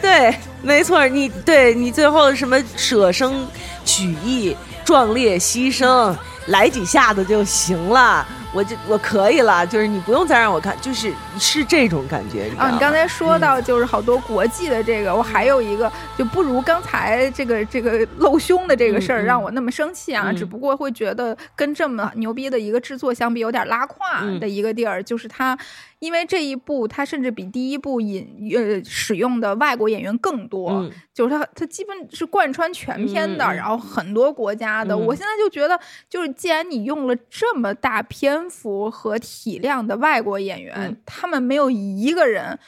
对，没错，你对你最后什么舍生取义、壮烈牺牲，来几下子就行了，我就我可以了，就是你不用再让我看，就是是这种感觉。啊，你刚才说到就是好多国际的这个，我还有一个就不如刚才这个这个露胸的这个事儿让我那么生气啊，嗯只不过会觉得跟这么牛逼的一个制作相比有点拉胯嗯的一个地儿，就是它。因为这一部，它甚至比第一部引呃使用的外国演员更多，嗯就是它它基本是贯穿全篇的，然后很多国家的。嗯我现在就觉得，就是既然你用了这么大篇幅和体量的外国演员，嗯他们没有一个人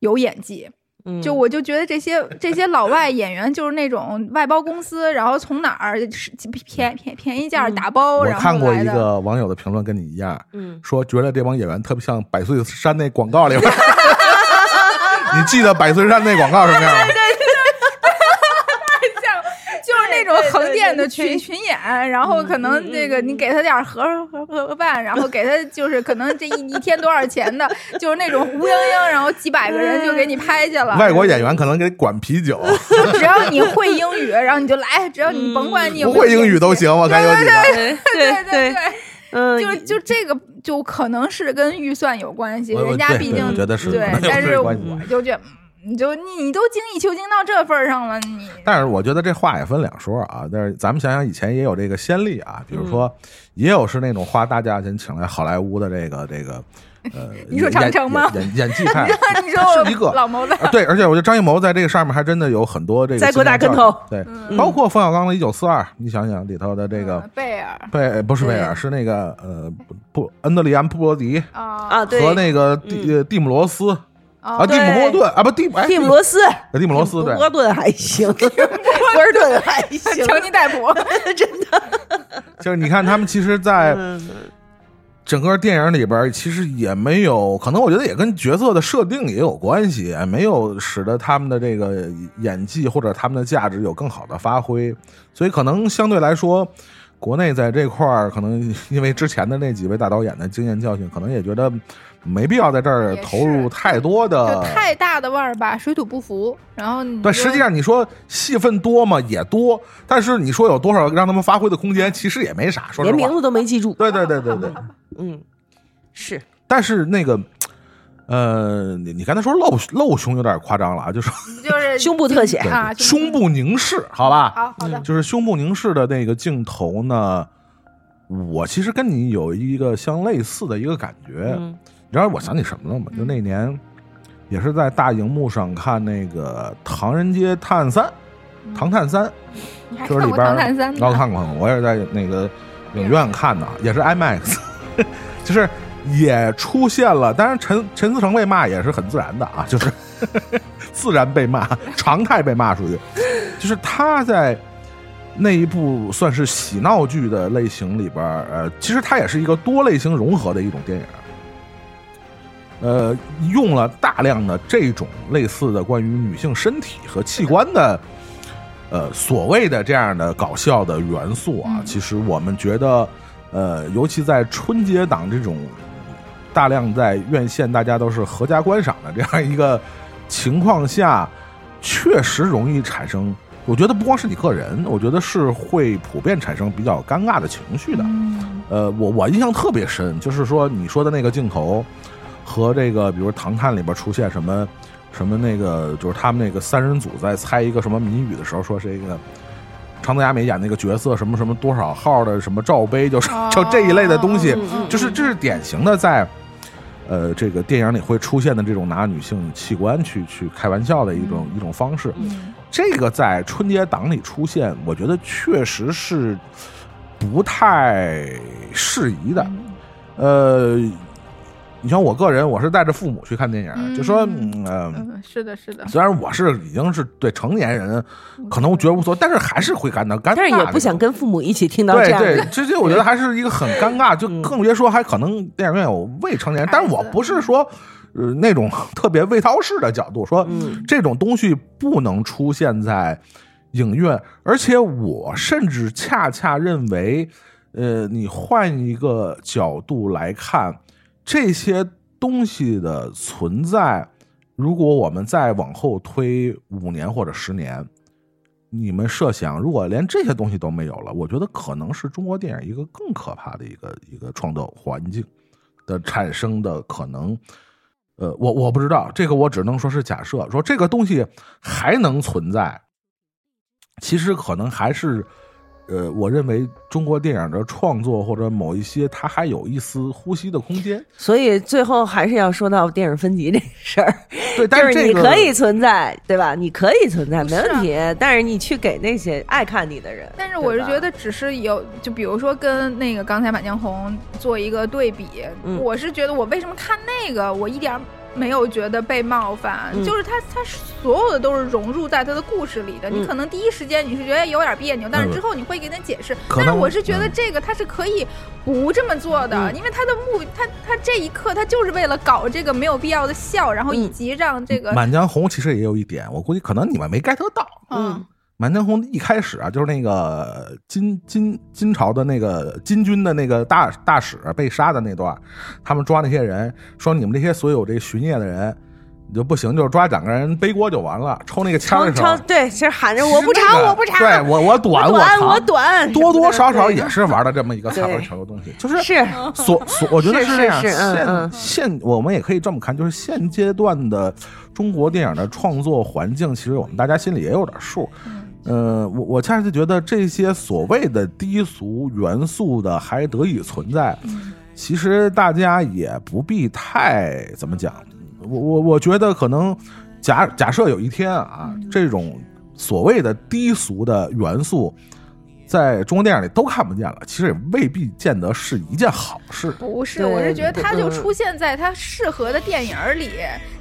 有演技。嗯，就我就觉得这些这些老外演员就是那种外包公司，然后从哪儿是便便便宜价打包，我然后看过一。个网友的评论，跟你一样，嗯说觉得这帮演员特别像百岁山那广告里边。你记得百岁山那广告什么样吗？像就是那种 横店的群群演，然后可能嗯那个你给他点盒盒盒饭，然后给他就是可能这一一天多少钱的，就是那种乌泱泱，然后几百个人就给你拍去了。外国演员可能给管啤酒，只要你会英语，然后你就来，只要你甭管你会英语都行。我看有几个，对。对对对对。嗯，就就这个就可能是跟预算有关系，人家毕竟觉得是对但是我就觉你就你你都精益求精到这份儿上了，你。但是我觉得这话也分两说啊。但是咱们想想，以前也有这个先例啊，比如说，嗯。也有是那种花大价钱请来好莱坞的这个这个呃，你说演长城吗演演演技派，你说是一个老谋子，啊，对，而且我觉得张艺谋在这个上面还真的有很多这个栽过大跟头训对，包括冯小刚的《一九四二》，你想想里头的这个嗯贝尔。贝不是贝尔，是那个呃不不恩德里安布罗迪啊啊，对，和那个蒂呃蒂姆罗斯，啊，蒂姆·波顿啊，不蒂姆蒂姆·罗斯，蒂姆·罗斯对，波顿还行，波尔顿还行，乔尼戴普，真的。就是你看他们其实，在嗯。整个电影里边，其实也没有，可能我觉得也跟角色的设定也有关系，也没有使得他们的这个演技或者他们的价值有更好的发挥，所以可能相对来说，国内在这块儿，可能 因为之前的那几位大导演的经验教训，可能也觉得没必要在这儿投入太多的太大的腕儿吧，水土不服。然后你对，实际上你说戏份多吗？也多，但是你说有多少让他们发挥的空间，其实也没啥。说实话，连名字都没记住。对对对对对。嗯，是但是那个，呃，你你刚才说露露胸有点夸张了啊，就是就是胸部特写啊，胸部凝视，好吧？好好的，就是胸部凝视的那个镜头呢，我其实跟你有一个相类似的一个感觉。嗯你知道我想起什么了吗？就那年也是在大荧幕上看那个《唐人街探案三》，《唐探三》。就是里边儿唐探三》然后？看过，我也是在那个影院看的，也是 IMAX，就是也出现了。当然陈陈思诚被骂也是很自然的啊，就是 自然被骂，常态被骂，出去就是他在那一部算是喜闹剧的类型里边儿，呃，其实它也是一个多类型融合的一种电影。呃，用了大量的这种类似的关于女性身体和器官的，呃，所谓的这样的搞笑的元素啊，嗯其实我们觉得，呃，尤其在春节档这种大量在院线大家都是合家观赏的这样一个情况下，确实容易产生。我觉得不光是你个人，我觉得是会普遍产生比较尴尬的情绪的。嗯呃，我我印象特别深，就是说你说的那个镜头和这个，比如《唐探》里边出现什么什么那个，就是他们那个三人组在猜一个什么谜语的时候，说是一个长泽雅美演那个角色什么什么多少号的什么罩杯，就是就这一类的东西就是这是典型的在。呃，这个电影里会出现的这种拿女性器官去去开玩笑的一种、一种方式，嗯。这个在春节档里出现，我觉得确实是不太适宜的。呃，你像我个人，我是带着父母去看电影，嗯就说，嗯、是的，是的，虽然我是已经是对成年人，可能觉得无所谓，但是还是会感到尴尬。但是也不想。跟父母一起听到这对对样的，。这这我觉得还是一个很尴尬，就更别说还可能电影院有未成年人，但是我不是说，呃，那种 特别未掏式的角度说，嗯这种东西不能出现在影院，而且我甚至恰恰认为，呃，你换一个角度来看，这些东西的存在，如果我们再往后推五年或者十年，你们设想，如果连这些东西都没有了，我觉得可能是中国电影一个更可怕的一个一个创造环境的产生的可能。呃，我我不知道这个，我只能说是假设，说这个东西还能存在，其实可能还是，呃，我认为中国电影的创作或者某一些，它还有一丝呼吸的空间。所以最后还是要说到电影分级这事儿，对，但是是你这个可以存在，对吧？你可以存在，没问题。啊但是你去给那些爱看你的人，但是我是觉得，只是有，就比如说跟那个刚才满江红做一个对比，嗯我是觉得我为什么看那个，我一点儿没有觉得被冒犯，嗯就是他他所有的都是融入在他的故事里的。嗯你可能第一时间你是觉得有点别扭，但是之后你会给他解释。但是我是觉得嗯这个他是可以不这么做的，嗯因为他的目他他这一刻他就是为了搞这个没有必要的笑，然后以嗯及让这个满江红其实也有一点，我估计可能你们没 get 到。嗯满江红一开始啊，就是那个金金金朝的那个金军的那个大大使被杀的那段，他们抓那些人，说你们这些所有这巡夜的人，你就不行，就是抓两个人背锅就完了，抽那个枪的时候，对，其实喊着我不长我不长，对我我短我短长我短，多多少少也是玩的这么一个擦边对球的东西，就是是 所所，我觉得是这样。是是嗯现嗯现我们也可以这么看，就是现阶段的中国电影的创作环境，其实我们大家心里也有点数。呃，我我恰恰觉得这些所谓的低俗元素的还得以存在，其实大家也不必太怎么讲。我我我觉得可能假假设有一天啊，这种所谓的低俗的元素，在中国电影里都看不见了，其实也未必见得是一件好事。不是，对我是觉得它就嗯出现在它适合的电影里，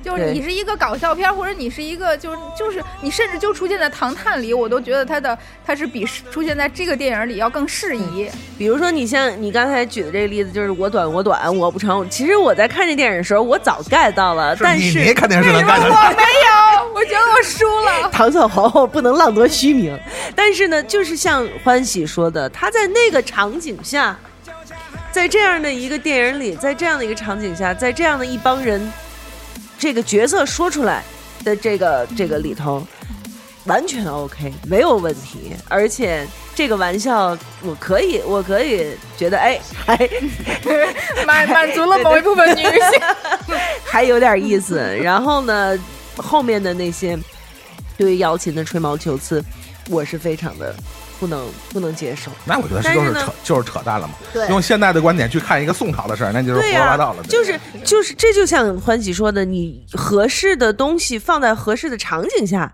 就是你是一个搞笑片，或者你是一个就是就是你甚至就出现在《唐探》里，我都觉得它的它是比出现在这个电影里要更适宜。比如说，你像你刚才举的这个例子，就是我短我短我不成。其实我在看这电影的时候，我早 get 到了，但是你肯定是能干的。我没有，我觉得我输了。唐宋皇后不能浪得虚名。但是呢，就是像欢喜说的，他在那个场景下，在这样的一个电影里，在这样的一个场景下，在这样的一帮人这个角色说出来的这个这个里头，完全 OK，没有问题。而且这个玩笑，我可以，我可以觉得，哎，还满满足了某一部分女性。还有点意思。然后呢，后面的那些对于瑶琴的吹毛求疵，我是非常的不能不能接受。那我觉得这就是是扯，就是扯淡了嘛。对用现在的观点去看一个宋朝的事儿，那就是胡、说八道了。就是就是，这就像欢喜说的，你合适的东西放在合适的场景下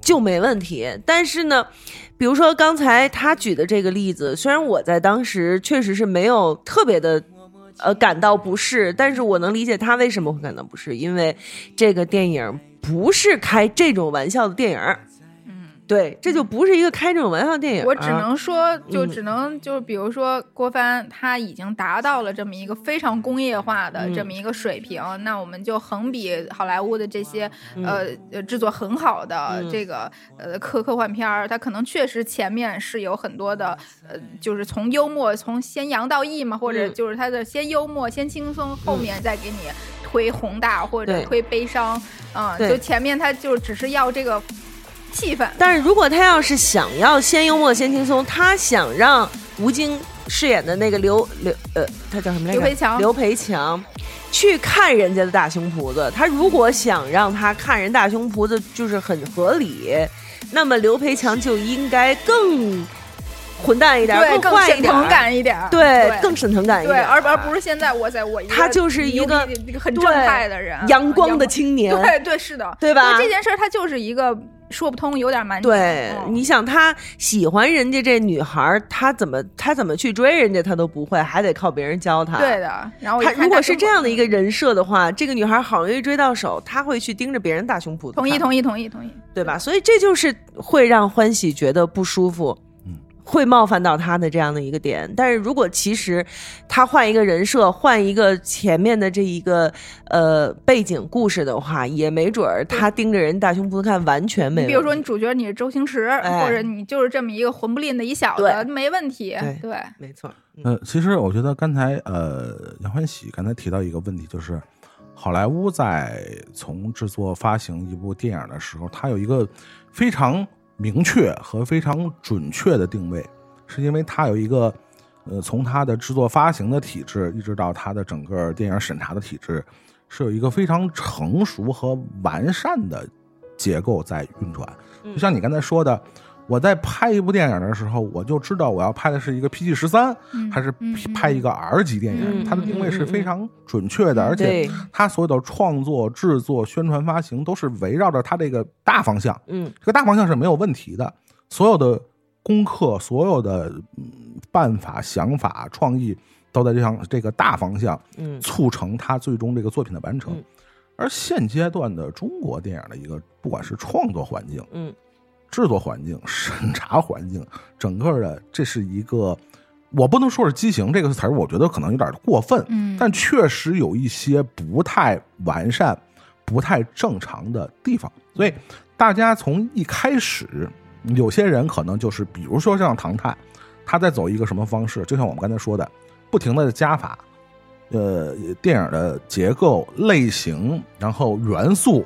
就没问题。但是呢，比如说刚才他举的这个例子，虽然我在当时确实是没有特别的。呃，感到不适，但是我能理解他为什么会感到不适，因为这个电影不是开这种玩笑的电影。嗯，对，这就不是一个开这种玩笑电影。我只能说，就嗯。只能就比如说郭帆，他已经达到了这么一个非常工业化的嗯这么一个水平，那我们就横比好莱坞的这些嗯。呃呃制作很好的这个呃科科幻片儿，它可能确实前面是有很多的呃，就是从幽默从先扬到抑嘛，或者嗯。就是它的先幽默先轻松，后面再给你推宏大或者推悲伤，嗯，就前面它就只是要这个气氛。但是如果他要是想要先幽默先轻松，他想让吴京饰演的那个刘刘呃，他叫什么来着？刘培强。刘培强去看人家的大胸脯子，他如果想让他看人大胸脯子就是很合理，那么刘培强就应该更混蛋一点，对，更坏一点，沈腾感一点，对，更沈腾感一对，点，而而不是现在我在我一个他就是一个很正派的人，阳光的青年，对对是的，对吧？这件事儿他就是一个说不通，有点蛮拧对，嗯你想他喜欢人家这女孩儿，他怎么他怎么去追人家他都不会，还得靠别人教他。对的。然后他如果是这样的一个人设的话，这个女孩好容易追到手，他会去盯着别人大胸脯。同意同意同意同意，对吧？所以这就是会让欢喜觉得不舒服，嗯，会冒犯到他的这样的一个点。但是如果其实他换一个人设，换一个前面的这一个呃背景故事的话，也没准儿他盯着人大胸脯子看，完全没比如说你主角你是周星驰，哎。或者你就是这么一个混不吝的一小子，没问题，对对，没错，嗯。呃，其实我觉得刚才呃杨欢喜刚才提到一个问题，就是好莱坞在从制作发行一部电影的时候，它有一个非常明确和非常准确的定位，是因为它有一个呃从它的制作发行的体制，一直到它的整个电影审查的体制，是有一个非常成熟和完善的结构在运转。就像你刚才说的。我在拍一部电影的时候，我就知道我要拍的是一个 PG 十三，还是拍一个 R 级电影，嗯它的定位是非常准确的，而且它所有的创作、制作、宣传、发行都是围绕着它这个大方向，嗯这个大方向是没有问题的。所有的功课、所有的嗯办法、想法、创意都在这样这个大方向嗯促成它最终这个作品的完成嗯。而现阶段的中国电影的一个，不管是创作环境，嗯制作环境、审查环境，整个的这是一个，我不能说是畸形这个词儿，我觉得可能有点过分，嗯。但确实有一些不太完善、不太正常的地方，所以大家从一开始，有些人可能就是，比如说像唐探，他在走一个什么方式，就像我们刚才说的，不停的加法，呃，电影的结构、类型，然后元素，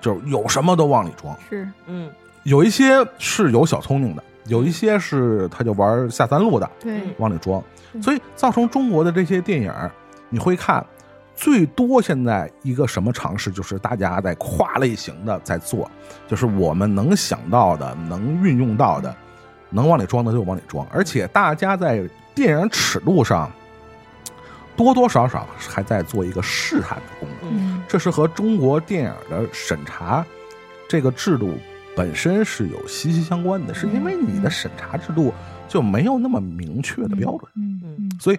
就是有什么都往里装。是。嗯。有一些是有小聪明的，有一些是他就玩下三路的，对。嗯往里装，所以造成中国的这些电影，你会看最多现在一个什么尝试，就是大家在跨类型的在做，就是我们能想到的、能运用到的、能往里装的就往里装，而且大家在电影尺度上多多少少还在做一个试探的功能。嗯这是和中国电影的审查这个制度本身是有息息相关的，是因为你的审查制度就没有那么明确的标准。嗯嗯所以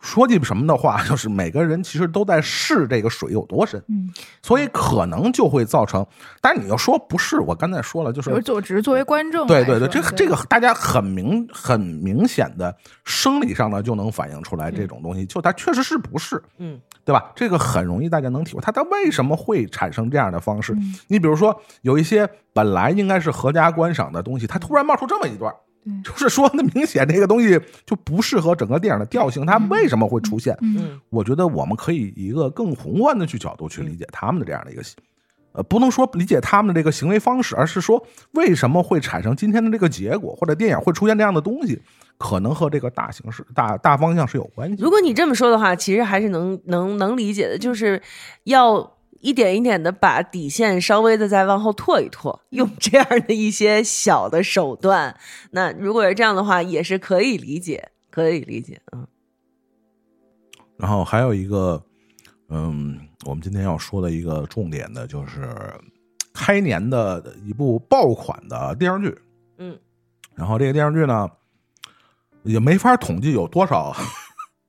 说句什么的话，就是每个人其实都在试这个水有多深，嗯，所以可能就会造成。但是你要说不是，我刚才说了，就是就是我只是作为观众，对对对，这个这个大家很明很明显的生理上呢就能反映出来这种东西，就它确实是不是，嗯，对吧？这个很容易大家能体会，它它为什么会产生这样的方式？你比如说有一些本来应该是合家观赏的东西，它突然冒出这么一段。就是说，那明显这个东西就不适合整个电影的调性，它为什么会出现？嗯我觉得我们可以以一个更宏观的去角度去理解他们的这样的一个，呃，不能说理解他们的这个行为方式，而是说为什么会产生今天的这个结果，或者电影会出现这样的东西，可能和这个大形势、大大方向是有关系。如果你这么说的话，其实还是能能能理解的，就是要一点一点的把底线稍微的再往后拓一拓，用这样的一些小的手段。那如果是这样的话，也是可以理解，可以理解。嗯然后还有一个，嗯，我们今天要说的一个重点的就是开年的一部爆款的电视剧。嗯，然后这个电视剧呢，也没法统计有多少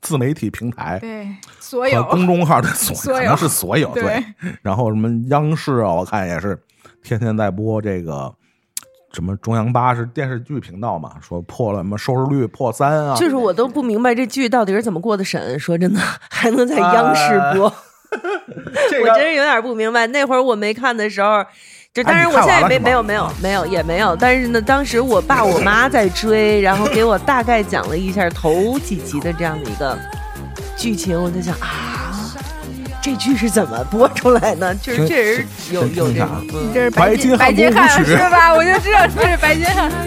自媒体平台对所有公众号的所 可能是所有对然后什么央视啊，我看也是天天在播这个。什么中央八是电视剧频道嘛？说破了什么收视率破三啊？就是我都不明白这剧到底是怎么过的审。说真的，还能在央视播，这个我真是有点不明白。那会儿我没看的时候，就当然我现在也没没有没有没有也没有，但是呢，当时我爸我妈在追，然后给我大概讲了一下头几集的这样的一个剧情，我在想啊。这剧是怎么播出来呢？就是确实有有这这是白金白金汉是吧？我就知道这是白金汉。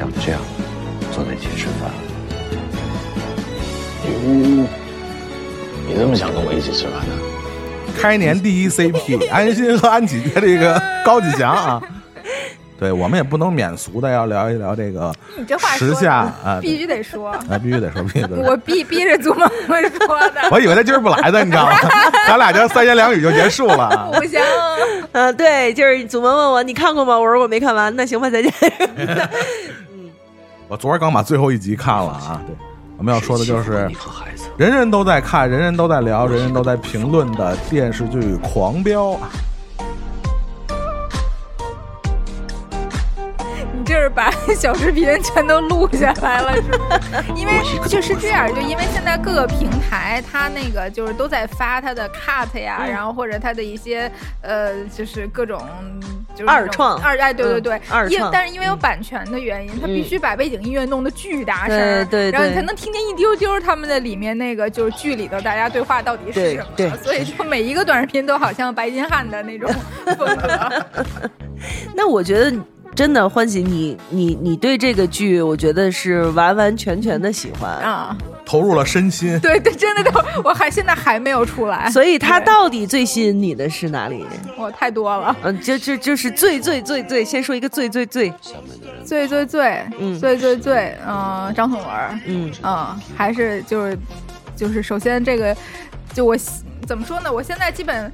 像这样坐在一起吃饭。你你这么想跟我一起吃饭呢？开年第一 CP 安心和安启杰这个 高启强啊，对我们也不能免俗的要聊一聊这个你这话时下啊，必须得说，啊必须得说，必须得说。我逼逼着祖萌会说的，我以为他今儿不来的，你知道吗？咱俩就三言两语就结束了啊。不行。啊，对，就是祖萌问我你看过吗？我说我没看完，那行吧，再见。我昨儿刚把最后一集看了啊。对，我们要说的就是人人都在看，人人都在聊，人人都在评论的电视剧《狂飙》啊。是把小视频全都录下来了，是吗？因为就是这样，就因为现在各个平台它那个就是都在发它的 cut 呀，嗯然后或者它的一些呃，就是各种就是二创二哎，对对对嗯，二因创但是因为有版权的原因，它必须把背景音乐弄得巨大声，对对然后你才能听见一丢丢他们的里面那个就是剧里头大家对话到底是什么，对所以就每一个短视频都好像白金汉的那种 风格。那我觉得真的欢喜，你你你对这个剧，我觉得是完完全全的喜欢。啊，投入了身心。对对，真的都，我还现在还没有出来，所以他到底最吸引你的是哪里？我太多了，嗯，就就就是最最最最，先说一个最最最，最最最，嗯最最最，嗯、张颂文，嗯嗯，还是就是就是首先这个，就我怎么说呢？我现在基本。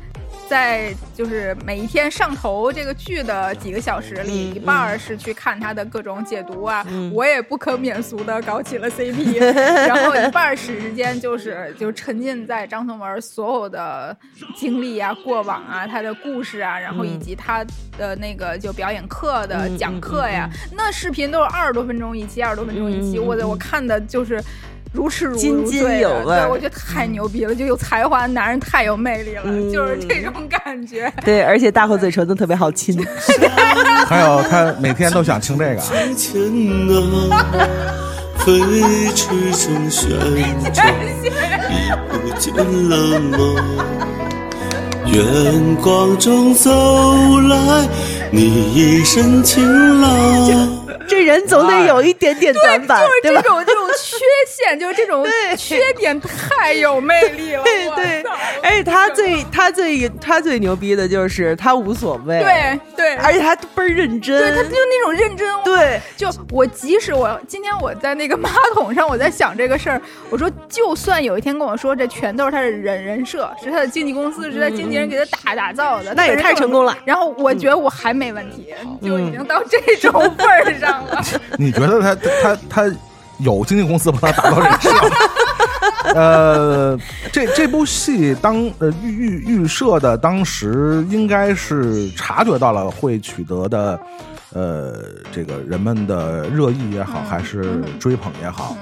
在就是每一天上头这个剧的几个小时里，嗯一半儿是去看他的各种解读啊，嗯我也不可免俗的搞起了 CP，然后一半儿时间就是就沉浸在张颂文所有的经历啊、过往啊、他的故事啊，然后以嗯及他的那个就表演课的嗯讲嗯课呀，那视频都是二十多分钟一期，二十多分钟一期，我的我看的就是。如痴如津津有味对我觉得太牛逼了，就有才华的男人太有魅力了，嗯就是这种感觉。对，而且大厚嘴唇都特别好亲。还有他每天都想听这个飞驰中旋转，已不见了吗？远光中走来，你一身晴朗。这人总得有一点点短板，对吧？就是这种这种缺陷，就是这种 缺点太有魅力了。对对，而且他最他最他最牛逼的就是他无所谓，对对，而且他倍儿认真，对他就那种认真。对，就我即使我今天我在那个马桶上，我在想这个事儿，我说就算有一天跟我说这全都是他的人人设，是他的经纪公司，是他经纪人给他打打造的，那也太成功了。然后我觉得我还没问题，就已经到这种份儿上了。你觉得他他他有经纪公司帮他打造人设？呃，这这部戏当呃预预预设的当时应该是察觉到了会取得的，呃，这个人们的热议也好，还是追捧也好。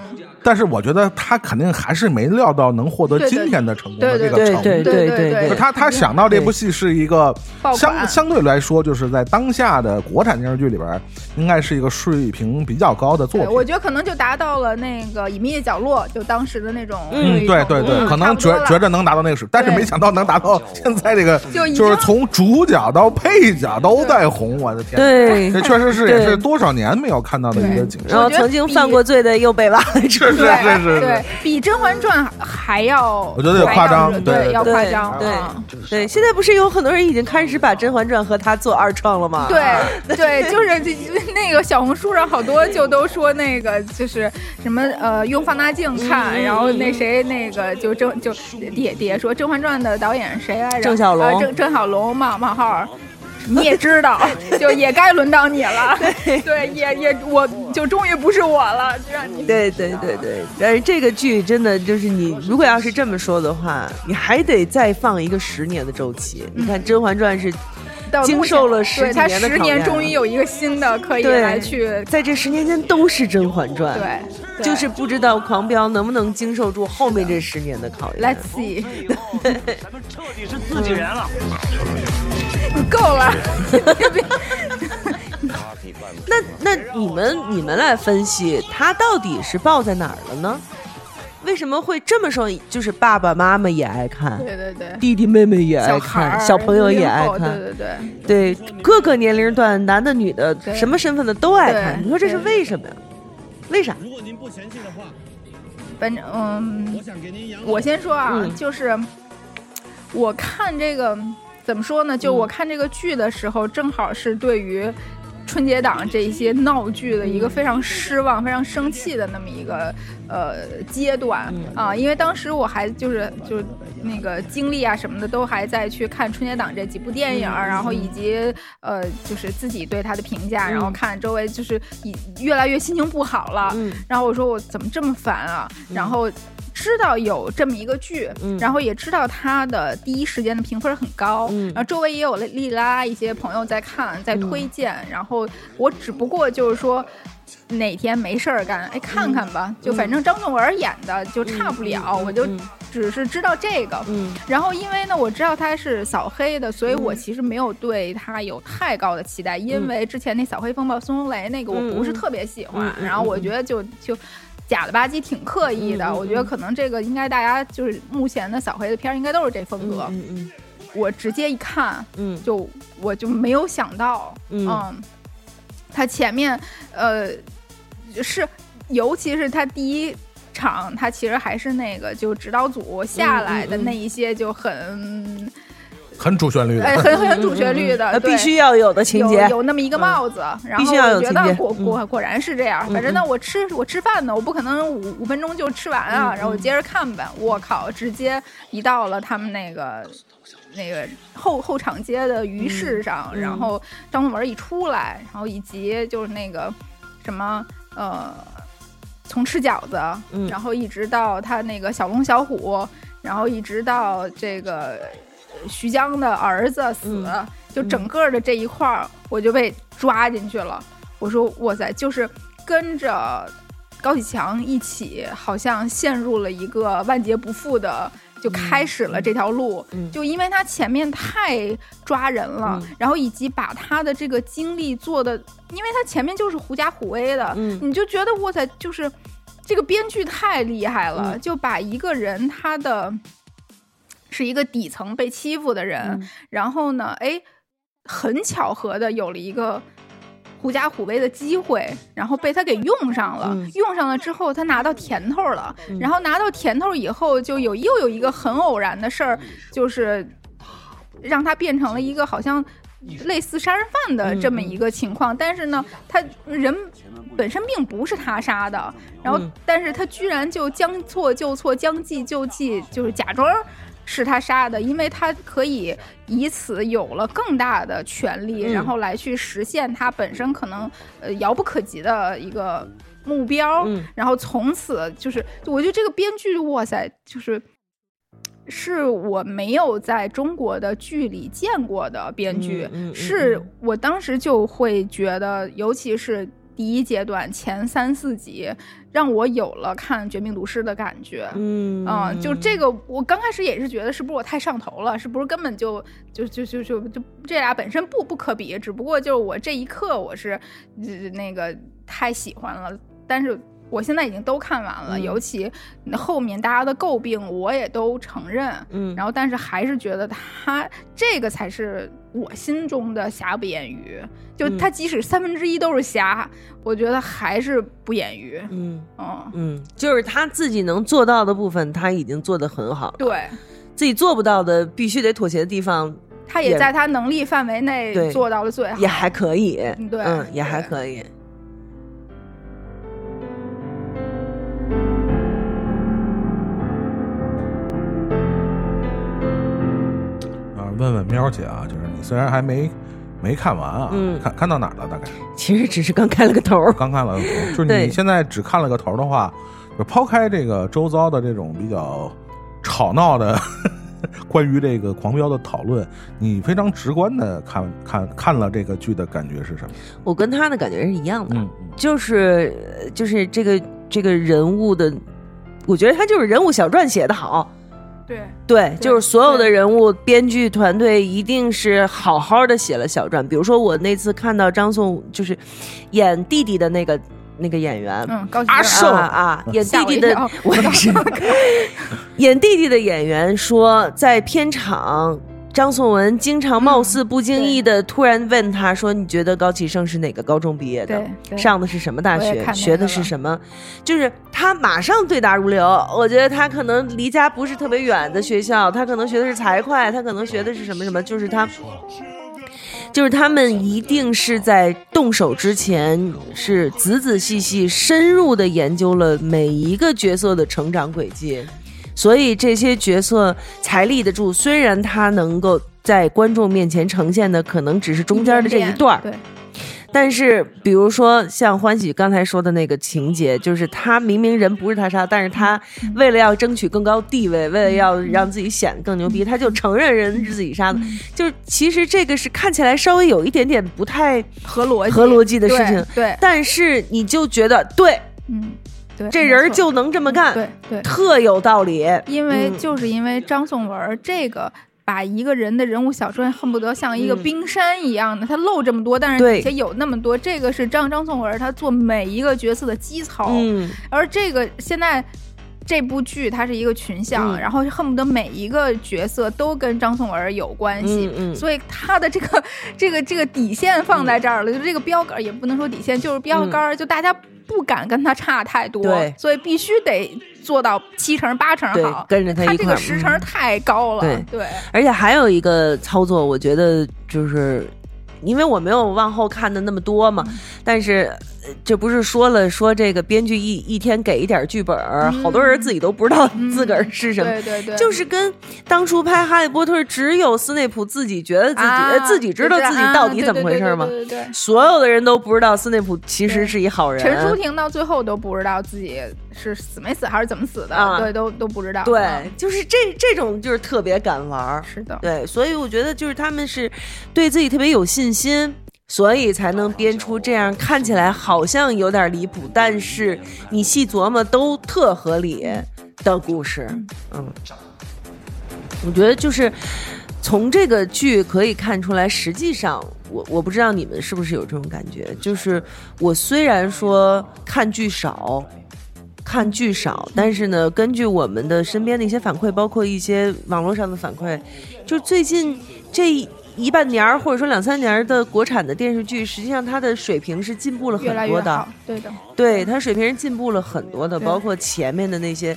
但是我觉得他肯定还是没料到能获得今天的成功的这个成绩。对对对对，他他想到这部戏是一个相相对来说，就是在当下的国产电视剧里边，应该是一个水平比较高的作品。我觉得可能就达到了那个隐秘的角落，就当时的那种。嗯，对对对，可能觉觉着能达到那个水，但是没想到能达到现在这个，就是从主角到配角都在红，我的天！对，这确实是也是多少年没有看到的一个景象。然后曾经犯过罪的又被挖了出是是是，对比《甄嬛传》还要，我觉得有夸张，对，要夸张，对对。现在不是有很多人已经开始把《甄嬛传》和他做二创了吗？对对，就是 那个小红书上好多就都说那个就是什么呃用放大镜看，然后那谁那个就甄就底底下说《甄嬛传》的导演谁来着？郑晓龙，郑郑晓龙冒冒号。你也知道，就也该轮到你了。对，也也，我就终于不是我了，就让你。对对对对，但是这个剧真的就是你，如果要是这么说的话，你还得再放一个十年的周期。你看《甄嬛传》是经受了十年的十年，终于有一个新的可以来去，在这十年间都是《甄嬛传》。对，就是不知道狂飙能不能经受住后面这十年的考验。Let's see，咱们彻底是自己人了。够了，那那你们你们来分析，他到底是爆在哪儿了呢？为什么会这么说？就是爸爸妈妈也爱看，对对对，弟弟妹妹也爱看，小朋友也爱看，对对对，对各个年龄段，男的女的，什么身份的都爱看。你说这是为什么呀？为啥？如果您不嫌弃的话，反正嗯，我先说啊，就是我看这个。怎么说呢？就我看这个剧的时候，正好是对于春节档这一些闹剧的一个非常失望、非常生气的那么一个呃阶段啊。因为当时我还就是就那个精力啊什么的都还在去看春节档这几部电影，然后以及呃就是自己对他的评价，然后看周围就是以越来越心情不好了。然后我说我怎么这么烦啊？然后。知道有这么一个剧，然后也知道它的第一时间的评分很高，然后周围也有了丽拉一些朋友在看，在推荐，然后我只不过就是说哪天没事儿干，哎，看看吧，就反正张颂文演的就差不了，我就只是知道这个，然后因为呢我知道他是扫黑的，所以我其实没有对他有太高的期待，因为之前那扫黑风暴孙红雷那个我不是特别喜欢，然后我觉得就就。假了吧唧，挺刻意的。我觉得可能这个应该大家就是目前的扫黑的片儿，应该都是这风格。嗯嗯。我直接一看，嗯，就我就没有想到，嗯，他前面呃是，尤其是他第一场，他其实还是那个就指导组下来的那一些就很。很主旋律的，哎，很很主旋律的，必须要有的情节，有那么一个帽子，然后我觉得果果果然是这样。反正呢，我吃我吃饭呢，我不可能五五分钟就吃完啊，然后我接着看呗。我靠，直接一到了他们那个那个后后场街的鱼市上，然后张颂文一出来，然后以及就是那个什么呃，从吃饺子，然后一直到他那个小龙小虎，然后一直到这个。徐江的儿子死，就整个的这一块儿，我就被抓进去了。我说哇塞，就是跟着高启强一起，好像陷入了一个万劫不复的，就开始了这条路。就因为他前面太抓人了，然后以及把他的这个经历做的，因为他前面就是狐假虎威的，你就觉得哇塞，就是这个编剧太厉害了，就把一个人他的。是一个底层被欺负的人，然后呢，哎，很巧合的有了一个狐假虎威的机会，然后被他给用上了。嗯用上了之后，他拿到甜头了。嗯然后拿到甜头以后，就有又有一个很偶然的事儿，就是让他变成了一个好像类似杀人犯的这么一个情况。但是呢，他人本身并不是他杀的，然后嗯但是他居然就将错就错，将计就计，就是假装。是他杀的，因为他可以以此有了更大的权利，嗯然后来去实现他本身可能呃遥不可及的一个目标。嗯然后从此就是，我觉得这个编剧，哇塞，就是是我没有在中国的剧里见过的编剧，嗯嗯嗯是嗯我当时就会觉得，尤其是第一阶段前三四集，让我有了看《绝命毒师》的感觉。嗯啊、就这个，我刚开始也是觉得，是不是我太上头了？是不是根本就就就就就就这俩本身不不可比？只不过就是我这一刻我是、呃那个太喜欢了，但是我现在已经都看完了，嗯尤其后面大家的诟病我也都承认，嗯然后但是还是觉得他这个才是我心中的瑕不掩瑜。就嗯他即使三分之一都是瑕，我觉得还是不掩瑜。嗯嗯，嗯，就是他自己能做到的部分，他已经做得很好。对，自己做不到的，必须得妥协的地方，他也在他能力范围内做到了最好，也还可以。嗯对嗯，也还可以。啊，问问喵姐啊，就是你虽然还没没看完啊，嗯看看到哪儿了？大概其实只是刚开了个头。刚看了个头，就是你现在只看了个头的话，就抛开这个周遭的这种比较吵闹的 关于这个狂飙的讨论，你非常直观的看看看了这个剧的感觉是什么？我跟他的感觉是一样的，嗯就是就是这个这个人物的，我觉得他就是人物小传写的好。对。对，就是所有的人物，编剧团队一定是好好的写了小传。比如说我那次看到张颂，就是演弟弟的那个那个演员，嗯，高阿寿啊啊，演弟弟的 我我一跳也是，演弟弟的演员说，在片场，张颂文经常貌似不经意的突然问他说：“你觉得高启盛是哪个高中毕业的上的是什么大学？学的是什么？”就是他马上对答如流。我觉得他可能离家不是特别远的学校，他可能学的是财会，他可能学的是什么什么，就是他。就是他们一定是在动手之前是仔仔细细、深入的研究了每一个角色的成长轨迹，所以这些角色才立得住。虽然他能够在观众面前呈现的可能只是中间的这一段儿，对，但是，比如说像欢喜刚才说的那个情节，就是他明明人不是他杀，但是他为了要争取更高地位，为了要让自己显得更牛逼，他就承认人是自己杀的。就是其实这个是看起来稍微有一点点不太合逻辑。合逻辑的事情，对对。但是你就觉得对，嗯，对，这人就能这么干，对对，特有道理。因为嗯就是因为张颂文这个。把一个人的人物小传恨不得像一个嗯冰山一样的，他露这么多，但是底下有那么多，这个是张张颂文他做每一个角色的基操。嗯，而这个现在这部剧它是一个群像，嗯然后恨不得每一个角色都跟张颂文有关系，所以他的这个这个这个底线放在这儿了，就这个标杆也不能说底线，就是标杆儿，就大家不敢跟他差太多，嗯对。所以必须得做到七成八成好，跟着他他一块儿这个十成嗯。太高了，对。对。而且还有一个操作，我觉得就是。因为我没有往后看的那么多嘛，但是呃这不是说了说这个编剧一一天给一点剧本儿，好多人自己都不知道自个儿是什么，对对对，就是跟当初拍《哈利波特》只有斯内普自己觉得自己、自己知道自己到底怎么回事吗？啊对对对对对对对所有的人都不知道斯内普其实是一好人。陈淑婷到最后都不知道自己是死没死还是怎么死的，啊对，都都不知道。啊对，就是这这种就是特别敢玩，是的，对，所以我觉得就是他们是对自己特别有信心，所以才能编出这样看起来好像有点离谱，但是你细琢磨都特合理的故事。嗯，我觉得就是从这个剧可以看出来，实际上我我不知道你们是不是有这种感觉，就是我虽然说看剧少。看剧少，但是呢，根据我们的身边的一些反馈，包括一些网络上的反馈，就最近这一半年儿或者说两三年儿的国产的电视剧，实际上它的水平是进步了越来越很多的。好。，对的，对，它水平是进步了很多的，包括前面的那些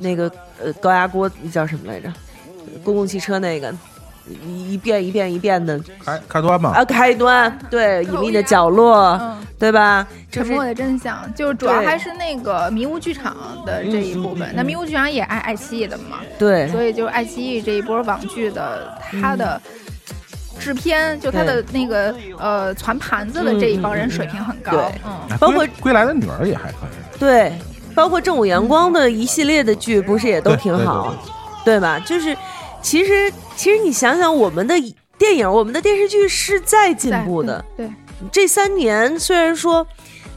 那个呃高压锅叫什么来着？公共汽车那个一一遍一遍一遍的开开端嘛，啊，开端对，隐秘的角落，嗯，对吧？沉默的真相，就主要还是那个迷雾剧场的这一部分。那迷雾剧场也爱爱奇艺的嘛，对。所以就是爱奇艺这一波网剧的它的制片，就他的那个呃传盘子的这一帮人水平很高。对，嗯，哎包括归归来的女儿也还可以，对，包括正午阳光的一系列的剧，不是也都对对挺好，对吧？就是其实其实你想想，我们的电影、我们的电视剧是在进步的。对，这三年虽然说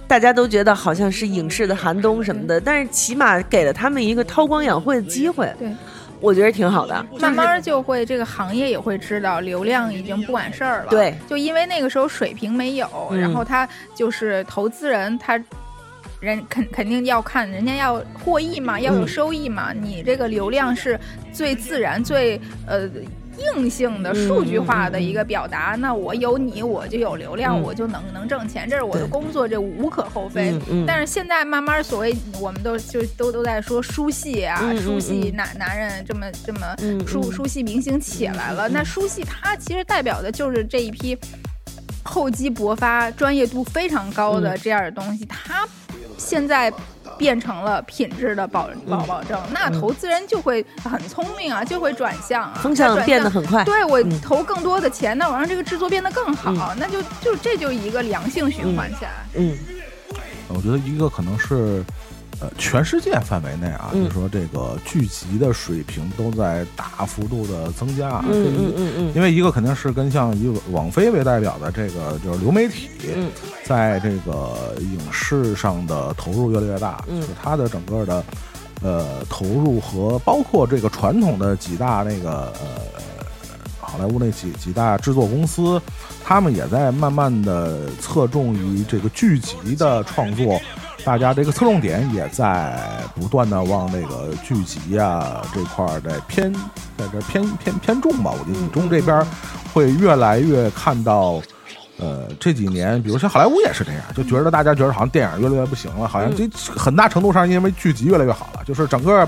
大家都觉得好像是影视的寒冬什么的，但是起码给了他们一个韬光养晦的机会，对，我觉得挺好的。慢慢就会这个行业也会知道流量已经不管事儿了。对，就因为那个时候水平没有，嗯然后他就是投资人他。人肯肯定要看，人家要获益嘛，要有嗯收益嘛。你这个流量是最自然、最呃硬性的、数据化的一个表达。那我有你，我就有流量，嗯我就能能挣钱，这是我的工作，这无可厚非。但是现在慢慢，所谓我们都就都都在说书系啊，书系嗯男男人这么这么嗯书嗯书系明星起来了。那书系它其实代表的就是这一批厚积薄发、专业度非常高的嗯这样的东西，它现在。变成了品质的保保保证，那投资人就会很聪明啊，就会转向啊，风向那转向变得很快，对我嗯。投更多的钱，那我让这个制作变得更好，那就就这就一个良性循环起来。嗯。我觉得一个可能是，呃，全世界范围内啊，嗯就是说这个剧集的水平都在大幅度的增加。嗯嗯嗯嗯因为一个肯定是跟像以网飞为代表的这个就是流媒体，嗯在这个影视上的投入越来越大，嗯就是它的整个的呃投入和包括这个传统的几大那个呃好莱坞那几几大制作公司，他们也在慢慢的侧重于这个剧集的创作。大家这个侧重点也在不断的往那个剧集啊这块儿在偏，在这偏偏偏重吧。我觉得影中这边儿会越来越看到，呃，这几年，比如像好莱坞也是这样，就觉得大家觉得好像电影越来越不行了，好像这很大程度上因为剧集越来越好了，就是整个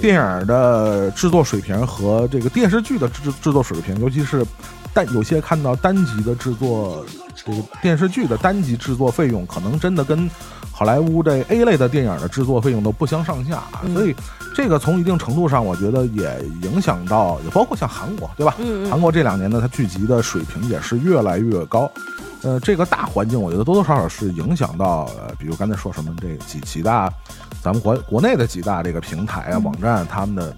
电影的制作水平和这个电视剧的制制作水平，尤其是但有些看到单集的制作，这个电视剧的单集制作费用，可能真的跟好莱坞这 A 类的电影的制作费用都不相上下，嗯所以这个从一定程度上，我觉得也影响到，也包括像韩国，对吧？嗯嗯韩国这两年呢，它剧集的水平也是越来越高。呃，这个大环境，我觉得多多少少是影响到，呃，比如刚才说什么这几几大，咱们国国内的几大这个平台啊、网站，他们的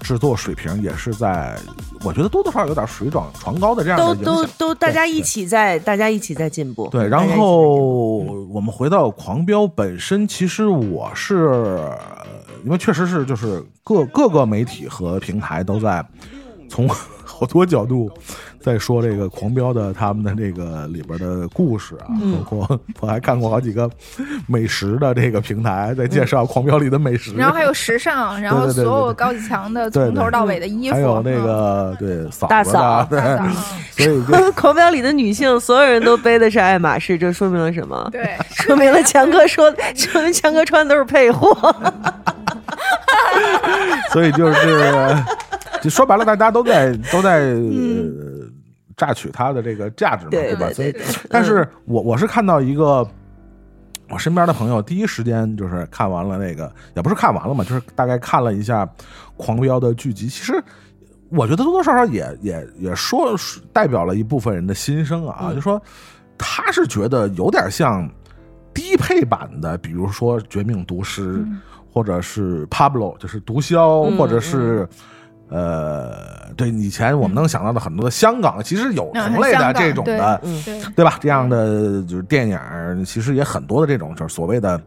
制作水平也是在，我觉得多多少少有点水涨船高的这样的都。都都大家一起在，大家一起在进步。对，然后我们回到《狂飙》本身，其实我是因为确实是就是各各个媒体和平台都在从 好多角度在说这个《狂飙》的他们的这个里边的故事啊，嗯。包括 我还看过好几个美食的这个平台在介绍《狂飙》里的美食，然后还有时尚，然后所有高启强的从头到尾的衣服，还有那嗯。个对嫂子大嫂大嫂。所以就 狂飙里的女性，所有人都背的是爱马仕，这说明了什么？对，说明了强哥说，说明强哥穿的都是配货。所以就是，就说白了，大家都在都在、呃、榨取它的这个价值嘛，吧？对吧所以但是我我是看到一个我身边的朋友，第一时间就是看完了那个，也不是看完了嘛，就是大概看了一下《狂飙》的剧集。其实我觉得多多少少也也也说代表了一部分人的心声啊，嗯就说他是觉得有点像低配版的，比如说《绝命毒师》嗯或者是 Pablo，就是毒枭，嗯或者是。呃，对，以前我们能想到的很多的香港，其实有嗯同类的这种的，嗯对对吧？这样的就是电影，其实也很多的这种就是所谓的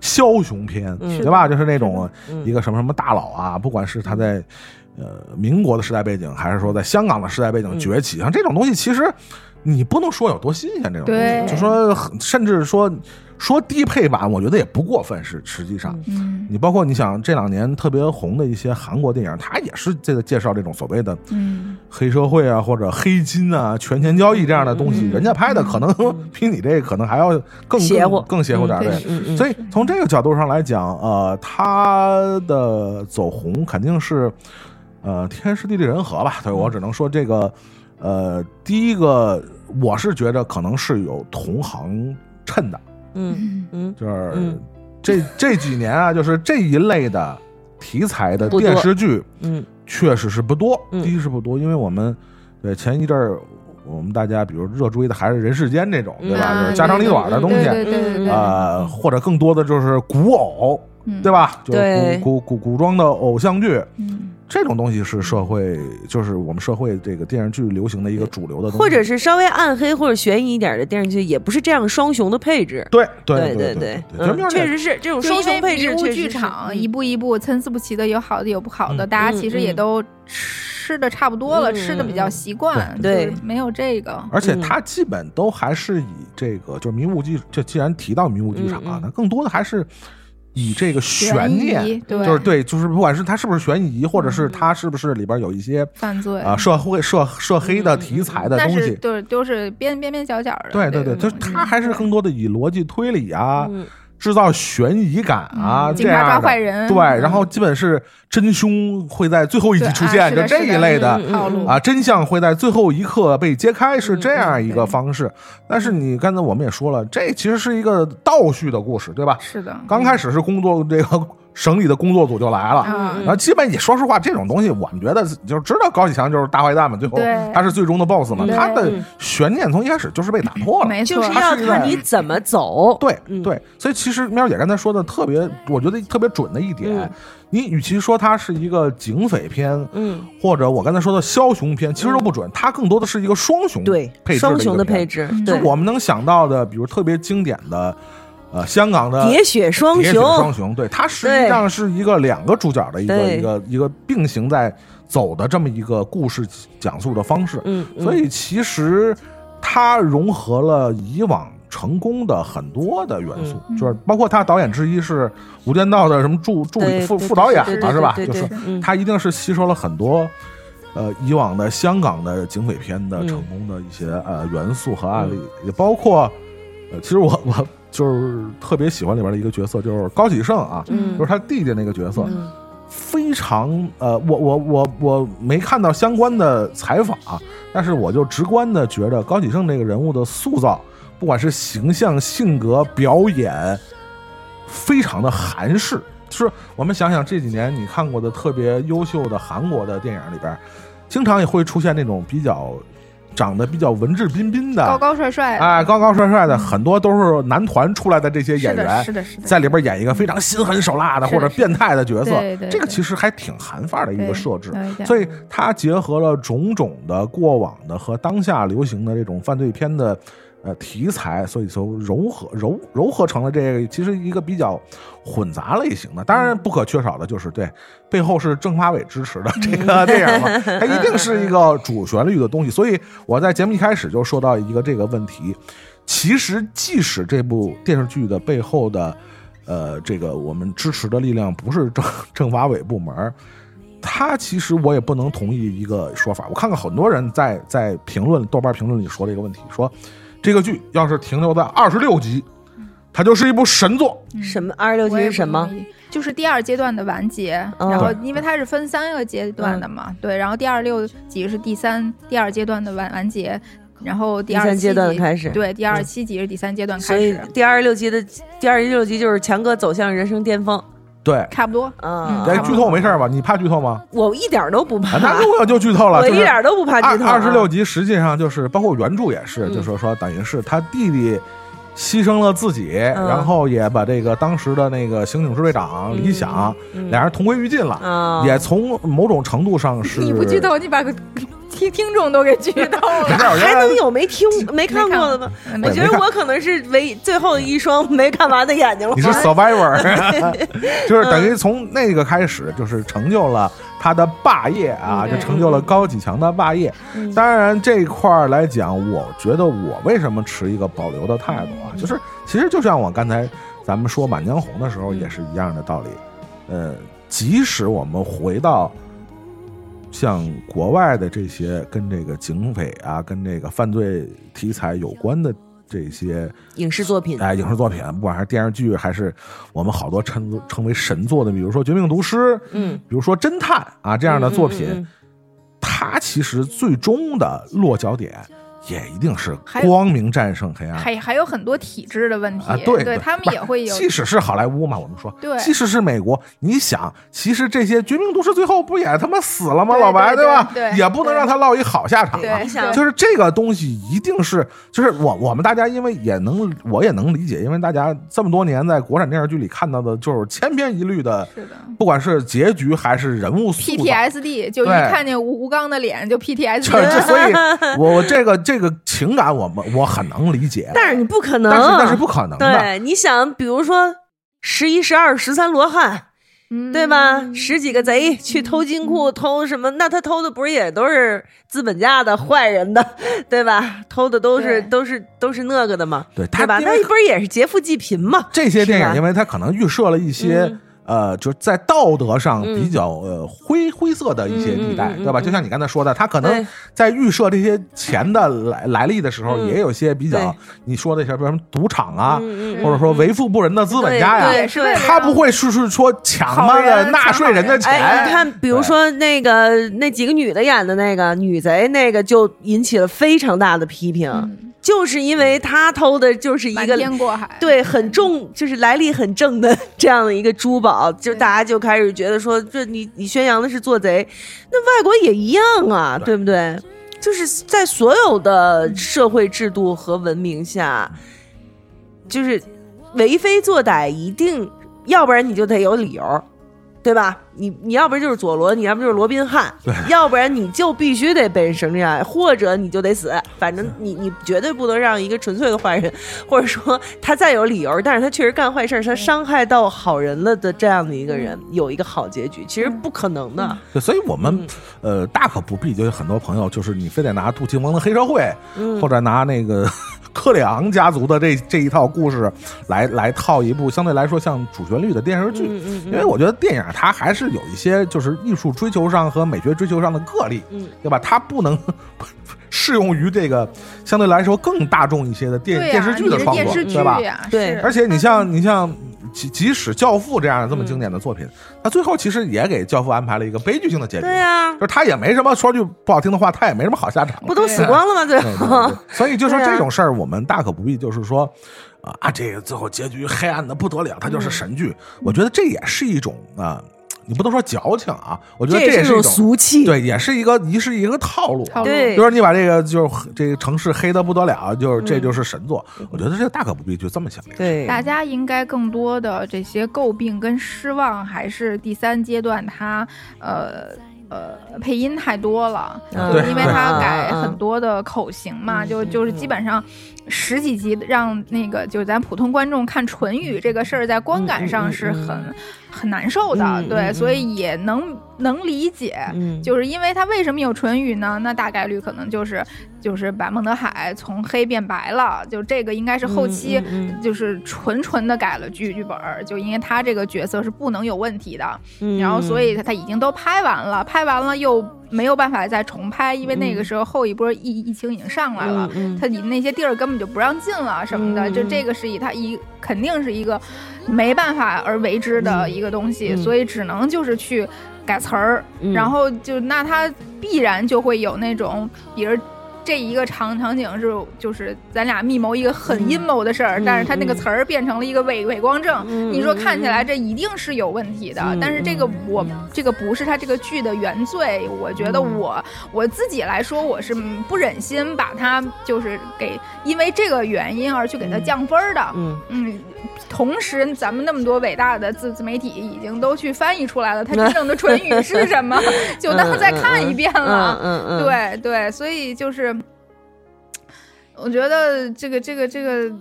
枭雄片，嗯对吧？就是那种嗯一个什么什么大佬啊，不管是他在呃民国的时代背景，还是说在香港的时代背景嗯崛起，像这种东西，其实你不能说有多新鲜，这种东西就说甚至说说低配版，我觉得也不过分，是实际上。嗯。你包括你想这两年特别红的一些韩国电影，它也是这个介绍这种所谓的嗯。黑社会啊或者黑金啊、权钱交易这样的东西，嗯。人家拍的可能 比你这可能还要更邪乎。更更邪乎点对，所以从这个角度上来讲，呃，他的走红肯定是呃天时地利人和吧。对我只能说这个，呃，第一个我是觉得可能是有同行衬的，嗯嗯。就是嗯。这这几年啊，就是这一类的题材的电视剧，嗯。确实是不多。嗯。第一是不多，因为我们对前一阵儿我们大家比如热追的还是《人世间》这种，对吧？嗯就是家长里短的东西，对对对对对，呃，或者更多的就是古偶，嗯。对吧？就是古古古古装的偶像剧，嗯这种东西是社会，就是我们社会这个电视剧流行的一个主流的东西，或者是稍微暗黑或者悬疑一点的电视剧，也不是这样双雄的配置。对对对对确实是这种双雄配置，剧场嗯。一步一步参差不齐的，有好的有不好的，嗯大家其实也嗯都吃的差不多了，嗯吃的比较习惯，对没有这个。而且嗯。它基本都还是以这个，就是迷雾剧，就既然提到迷雾剧场啊那更多的还是以这个悬悬念，对就是对，就是不管是它是不是悬疑，或者是嗯。它是不是里边有一些犯罪啊社会涉涉黑的题材的东西，对都是边边边角角的。对对对，就是嗯。它还是更多的以逻辑推理啊，嗯制造悬疑感啊，嗯警察这样的。抓坏人。对，嗯然后基本是真凶会在最后一集出现，就这一类的套路。啊，真相会在最后一刻被揭开，是这样一个方式。但是你刚才我们也说了，这其实是一个倒叙的故事，对吧？是的，刚开始是工作这个省里的工作组就来了。然后基本也说实话，这种东西我们觉得就知道高启强就是大坏蛋嘛，最后他是最终的 BOSS 嘛，他的悬念从一开始就是被打破了。没错，就是要看你怎么走。对嗯。对，所以其实喵姐刚才说的特别，我觉得特别准的一点，嗯。你与其说它是一个警匪片，嗯，或者我刚才说的枭雄片，其实都不准，它更多的是一个双雄对，配置双雄的配置。就我们能想到的，比如特别经典的，呃，香港的喋血双喋血雄，双雄，对，它实际上是一个两个主角的一个一个一个并行在走的这么一个故事讲述的方式。嗯，嗯所以其实它融合了以往成功的很多的元素，嗯就是包括他导演之一是《无间道》的什么助助理副副导演嘛，对对是吧？就是他一定是吸收了很多。呃，以往的香港的警匪片的嗯成功的一些、呃元素和案例，也包括呃，其实我我就是特别喜欢里边的一个角色，就是高启盛啊，嗯就是他弟弟那个角色，嗯非常呃，我我我我没看到相关的采访、但是我就直观的觉得高启盛这个人物的塑造，不管是形象、性格、表演，非常的韩式。就是我们想想这几年你看过的特别优秀的韩国的电影里边，经常也会出现那种比较长得比较文质彬彬的，高高帅帅，哎高高帅帅的，很多都是男团出来的这些演员，是的，是的，是的，在里边演一个非常心狠手辣的的或者变态的角色，这个其实还挺韩范儿的一个设置。所以它结合了种种的过往的和当下流行的这种犯罪片的呃题材，所以说糅合糅糅合成了这个其实一个比较混杂类型的。当然不可缺少的就是对背后是政法委支持的 这个电影嘛，它一定是一个 主旋律的东西。所以我在节目一开始就说到一个这个问题。其实，即使这部电视剧的背后的，呃，这个我们支持的力量不是政政法委部门儿，他其实我也不能同意一个说法。我看看很多人在在评论豆瓣评论里说这个问题，说这个剧要是停留在二十六集，它就是一部神作。什么？二十六集是什么？就是第二阶段的完结，哦然后因为它是分三个阶段的嘛，对，然后第二六集是第三第二阶段的完完结，然后第二七第三阶段集开始。对，第二嗯。七集是第三阶段所以开始，第二十六集的第二十六集就是强哥走向人生巅峰对，差不多。嗯！哎，剧透没事吧？你怕剧透吗？我一点都不怕啊，那我就剧透了，我一点都不怕剧透啊。二二十六集实际上就是包括原著也是，嗯就是说等于是他弟弟牺牲了自己，嗯然后也把这个当时的那个刑警支队长李想，嗯俩人同归于尽了，啊，也从某种程度上是你不剧透，你把个听听众都给剧透了。还能有没听没看过的吗？我觉得我可能是唯最后一双没看完的眼睛了。你是 survivor，就是等于从那个开始，就是成就了他的霸业啊，嗯就成就了高启强的霸业。嗯当然这一块儿来讲，我觉得我为什么持一个保留的态度啊，嗯就是其实就像我刚才咱们说《满江红》的时候也是一样的道理。呃，即使我们回到像国外的这些跟这个警匪啊、跟这个犯罪题材有关的这些影视作品，哎，影视作品，不管是电视剧，还是我们好多称称为神作的，比如说《绝命毒师》，嗯，比如说《侦探》啊这样的作品，嗯嗯嗯。它其实最终的落脚点也一定是光明战胜黑暗。还还有很多体制的问题，啊，对对他们也会有。即使是好莱坞嘛，我们说，对即使是美国，你想，其实这些绝命毒师最后不也他妈死了吗？老白对吧？对也不能让他落一好下场啊。对就是这个东西一定是，就是我我们大家因为也能，我也能理解，因为大家这么多年在国产电视剧里看到的，就是千篇一律的，是的不管是结局还是人物。PTSD 就一看见吴吴刚的脸就 PTSD，所以我我这个这个情感，我们我很能理解，但是你不可能，但是那是不可能的。对，你想，比如说十一、十二、十三罗汉，嗯对吧？十几个贼去偷金库，偷什么？那他偷的不是也都是资本家的坏人的，对吧？偷的都是都是都是那个的嘛，对他对吧？那不是也是劫富济贫嘛？这些电影，因为它可能预设了一些、嗯呃，就是在道德上嗯。比较、呃灰灰色的一些地带，嗯嗯嗯对吧？嗯就像你刚才说的，他可能在预设这些钱的来来历的时候，嗯。也有些比较对。你说的一些，比如什么赌场啊，嗯嗯或者说为富不仁的资本家呀，对也是他不会是是说抢好妈的纳税人的钱。哎，你看，比如说那个那几个女的演的那个女贼，那个就引起了非常大的批评，就是因为他偷的就是一个天过海，对，很重，就是来历很正的这样的一个珠宝，就大家就开始觉得说，这你你宣扬的是做贼，那外国也一样啊，对不对？就是在所有的社会制度和文明下，就是为非作歹，一定要不然你就得有理由。对吧？你你要不然就是佐罗，你要不就是罗宾汉，要不然你就必须得被人绳之以法，或者你就得死。反正你你绝对不能让一个纯粹的坏人，或者说他再有理由，但是他确实干坏事，他伤害到好人了的这样的一个人，有一个好结局，其实不可能的。对，所以我们、嗯呃大可不必，就有很多朋友就是你非得拿杜琪峰的黑社会，嗯或者拿那个克里昂家族的这这一套故事来来套一部相对来说像主旋律的电视剧，嗯嗯嗯因为我觉得电影它还是有一些就是艺术追求上和美学追求上的个例，嗯对吧？它不能 适用于这个相对来说更大众一些的电、电视剧的创作，对吧？对而且你像你像即即使《教父》这样的这么经典的作品，他最后其实也给《教父》安排了一个悲剧性的结局。对呀、就是他也没什么说句不好听的话，他也没什么好下场。不都死光了吗？最后，所以就说这种事儿，我们大可不必，就是说，啊，这个最后结局黑暗的不得了，它就是神剧。我觉得这也是一种啊，你不能说矫情啊，我觉得这也是俗气对，也是一个也是一个套路。套路对比如说你把这个就是这个城市黑的不得了，就是这嗯就是神作。我觉得这大可不必就这么想。对大家应该更多的这些诟病跟失望，还是第三阶段它呃呃配音太多了，嗯就是因为它改很多的口型嘛，就就是基本上十几集让那个就是咱普通观众看唇语这个事儿，在观感上是很、嗯。嗯很难受的，对，所以也能能理解，嗯。就是因为他为什么有唇语呢？那大概率可能就是就是把孟德海从黑变白了，就这个应该是后期就是纯纯的改了剧剧本儿，就因为他这个角色是不能有问题的，嗯。然后所以他他已经都拍完了，拍完了又没有办法再重拍，因为那个时候后一波疫疫情已经上来了，他你那些地儿根本就不让进了什么的，嗯。就这个是以他一肯定是一个没办法而为之的一个东西，嗯。所以只能就是去改词儿，嗯。然后就那他必然就会有那种，比如。这一个场场景是就是咱俩密谋一个很阴谋的事儿，嗯但是他那个嗯。词儿变成了一个伪伪光正，嗯你说嗯看起来这一定是有问题的，嗯但是这个嗯。我这个不是他这个剧的原罪，我觉得嗯。我我自己来说我是不忍心把它就是给因为这个原因而去给他降分儿的，嗯。嗯，同时咱们那么多伟大的自自媒体已经都去翻译出来了，它真正的唇语是什么，就当再看一遍了，嗯嗯对对，所以就是我觉得这个这个这个。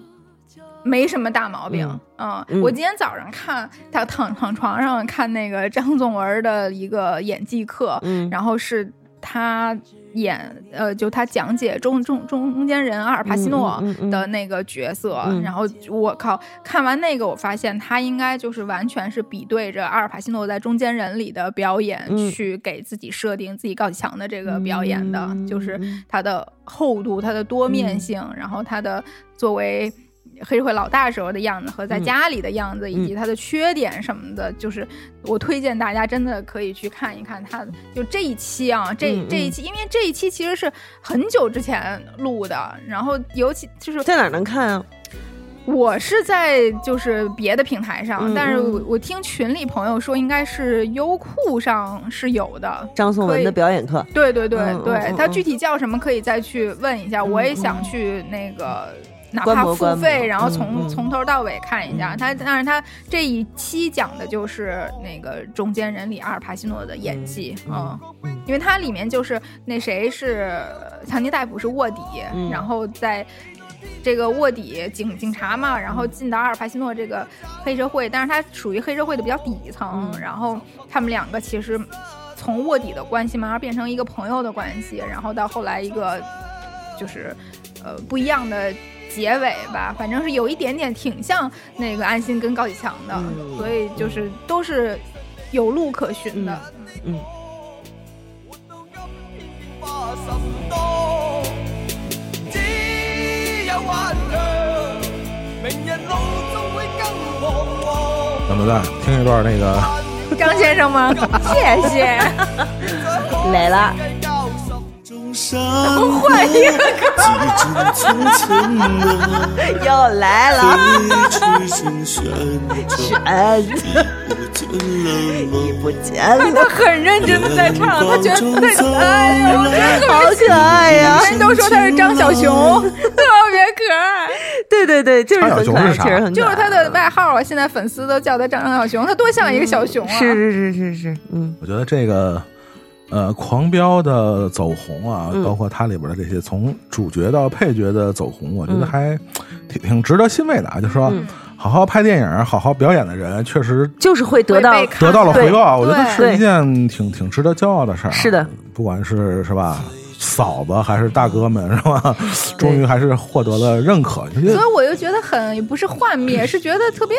没什么大毛病，嗯，嗯我今天早上看他躺躺床上看那个张颂文的一个演技课，嗯。然后是他演呃，就他讲解中中中中间人阿尔帕西诺的那个角色，嗯。然后我靠，看完那个我发现他应该就是完全是比对着阿尔帕西诺在中间人里的表演，嗯。去给自己设定自己高启强的这个表演的，嗯就是他的厚度、他的多面性，然后他的作为。黑社会老大时候的样子和在嗯家里的样子，以及他的缺点什么的，就是我推荐大家真的可以去看一看他的。就这一期啊，这这一期，因为这一期其实是很久之前录的，然后尤其就是在哪儿能看啊？我是在就是别的平台上，嗯但是我嗯我听群里朋友说，应该是优酷上是有的。张颂文的表演课，对对对对，嗯嗯他具体叫什么可以再去问一下，我也嗯想去那个。哪怕付费，然后嗯从、嗯从头到尾看一下。他，但是他这一期讲的就是那个中间人里阿尔帕西诺的演技，嗯，因为它里面就是那谁是强尼戴普是卧底，嗯。然后在这个卧底警警察嘛，然后进到阿尔帕西诺这个黑社会，但是他属于黑社会的比较底层，嗯。然后他们两个其实从卧底的关系慢慢变成一个朋友的关系，然后到后来一个就是呃不一样的。结尾吧，反正是有一点点挺像那个安心跟高启强的，嗯所以就是都是有路可循的。嗯，只有頑強，明日路終會更彷徨。咱们再听一段那个张先生吗？谢谢。来了，中山么换一个几阵层层啊，又来了，飞驰声旋转，哎，见了吗？不见了，他很认真的在唱，他觉得对，哎呀，我觉好可爱呀！人都说他是张小熊，特别可爱。对对对，就是很可爱，张小熊是啥确实很可爱，就是他的外号啊，现在粉丝都叫他张小熊，他多像一个小熊啊！是是是是是，嗯我觉得这个呃，狂飙的走红啊，嗯包括它里边的这些从主角到配角的走红，我觉得嗯还挺挺值得欣慰的啊。就说嗯好好拍电影、好好表演的人，确实就是会得到会被看得到了回报，对我觉得是一件挺挺值得骄傲的事儿啊。是的，不管是是吧，嫂子还是大哥们是吧，终于还是获得了认可。所以我就觉得很不是幻灭，是觉得特别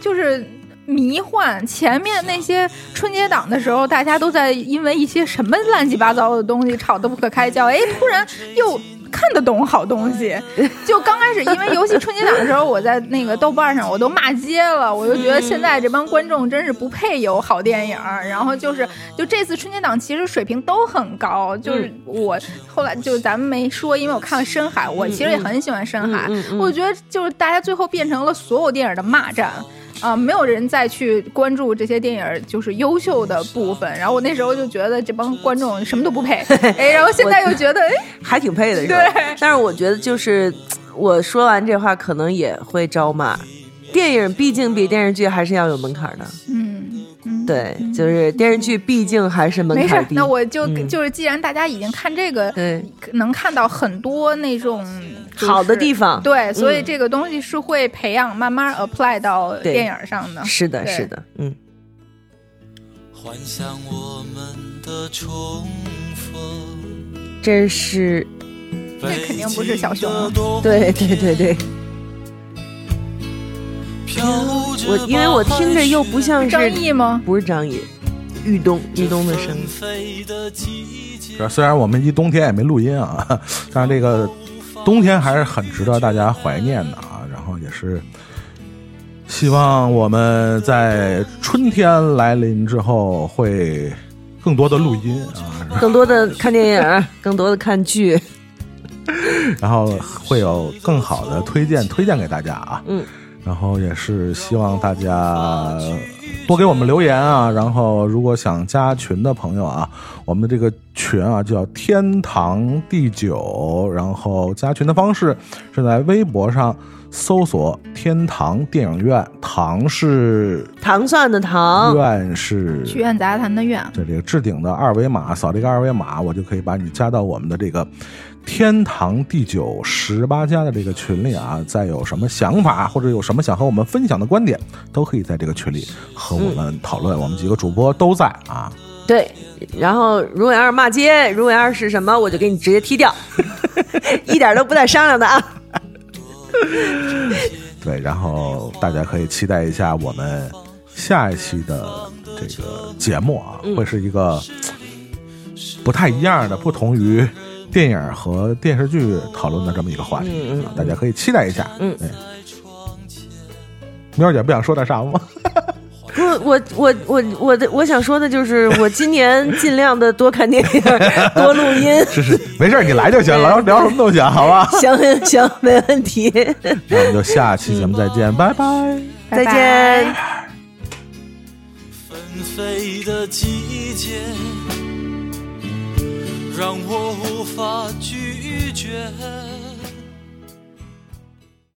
就是。迷幻，前面那些春节档的时候，大家都在因为一些什么乱七八糟的东西吵得不可开交，哎，突然又看得懂好东西。就刚开始，因为游戏春节档的时候，我在那个豆瓣上我都骂街了，我就觉得现在这帮观众真是不配有好电影。然后就是，就这次春节档其实水平都很高，就是我后来就咱们没说，因为我看了《深海》，我其实也很喜欢《深海》我觉得就是大家最后变成了所有电影的骂战。啊、没有人再去关注这些电影就是优秀的部分，然后我那时候就觉得这帮观众什么都不配，哎，然后现在又觉得，哎，还挺配的，是吧？对但是我觉得就是我说完这话，可能也会招骂。电影毕竟比电视剧还是要有门槛的，嗯嗯，对，就是电视剧毕竟还是门没事槛，低。那我就、嗯就是既然大家已经看这个，对能看到很多那种、就是好的地方。对，所以嗯这个东西是会培养慢慢 apply 到电影上的。是的，是的，嗯，幻想我们的重逢，这是这肯定不是小熊，对对对对，我因为我听着又不像是张译吗？不是张译，玉东，玉东的声音。是虽然我们一冬天也没录音啊，但是这个冬天还是很值得大家怀念的啊。然后也是希望我们在春天来临之后会更多的录音啊，更多的看电影，更多的看剧，然后会有更好的推荐推荐给大家啊。嗯，然后也是希望大家多给我们留言啊。然后如果想加群的朋友啊，我们的这个群啊叫天堂地久，然后加群的方式是在微博上搜索“天堂电影院”，堂是糖蒜的糖，院是曲苑杂谈的院，这这个置顶的二维码，扫这个二维码，我就可以把你加到我们的这个天堂第九十八家的这个群里啊。再有什么想法或者有什么想和我们分享的观点，都可以在这个群里和我们讨论。我们几个主播都在啊。对，然后如果要是骂街，如果要是什么，我就给你直接踢掉，一点都不带商量的啊。对，然后大家可以期待一下我们下一期的这个节目啊，嗯会是一个不太一样的，不同于电影和电视剧讨论的这么一个话题，嗯嗯啊大家可以期待一下。嗯对。喵姐不想说点啥吗？不，我我我我的我想说的就是，我今年尽量的多看电影，多录音。是是，没事，你来就行，聊聊什么都行，好吧？行行，没问题。那我们就下期节目再见，拜拜。再见。纷飞的季节，让我无法拒绝。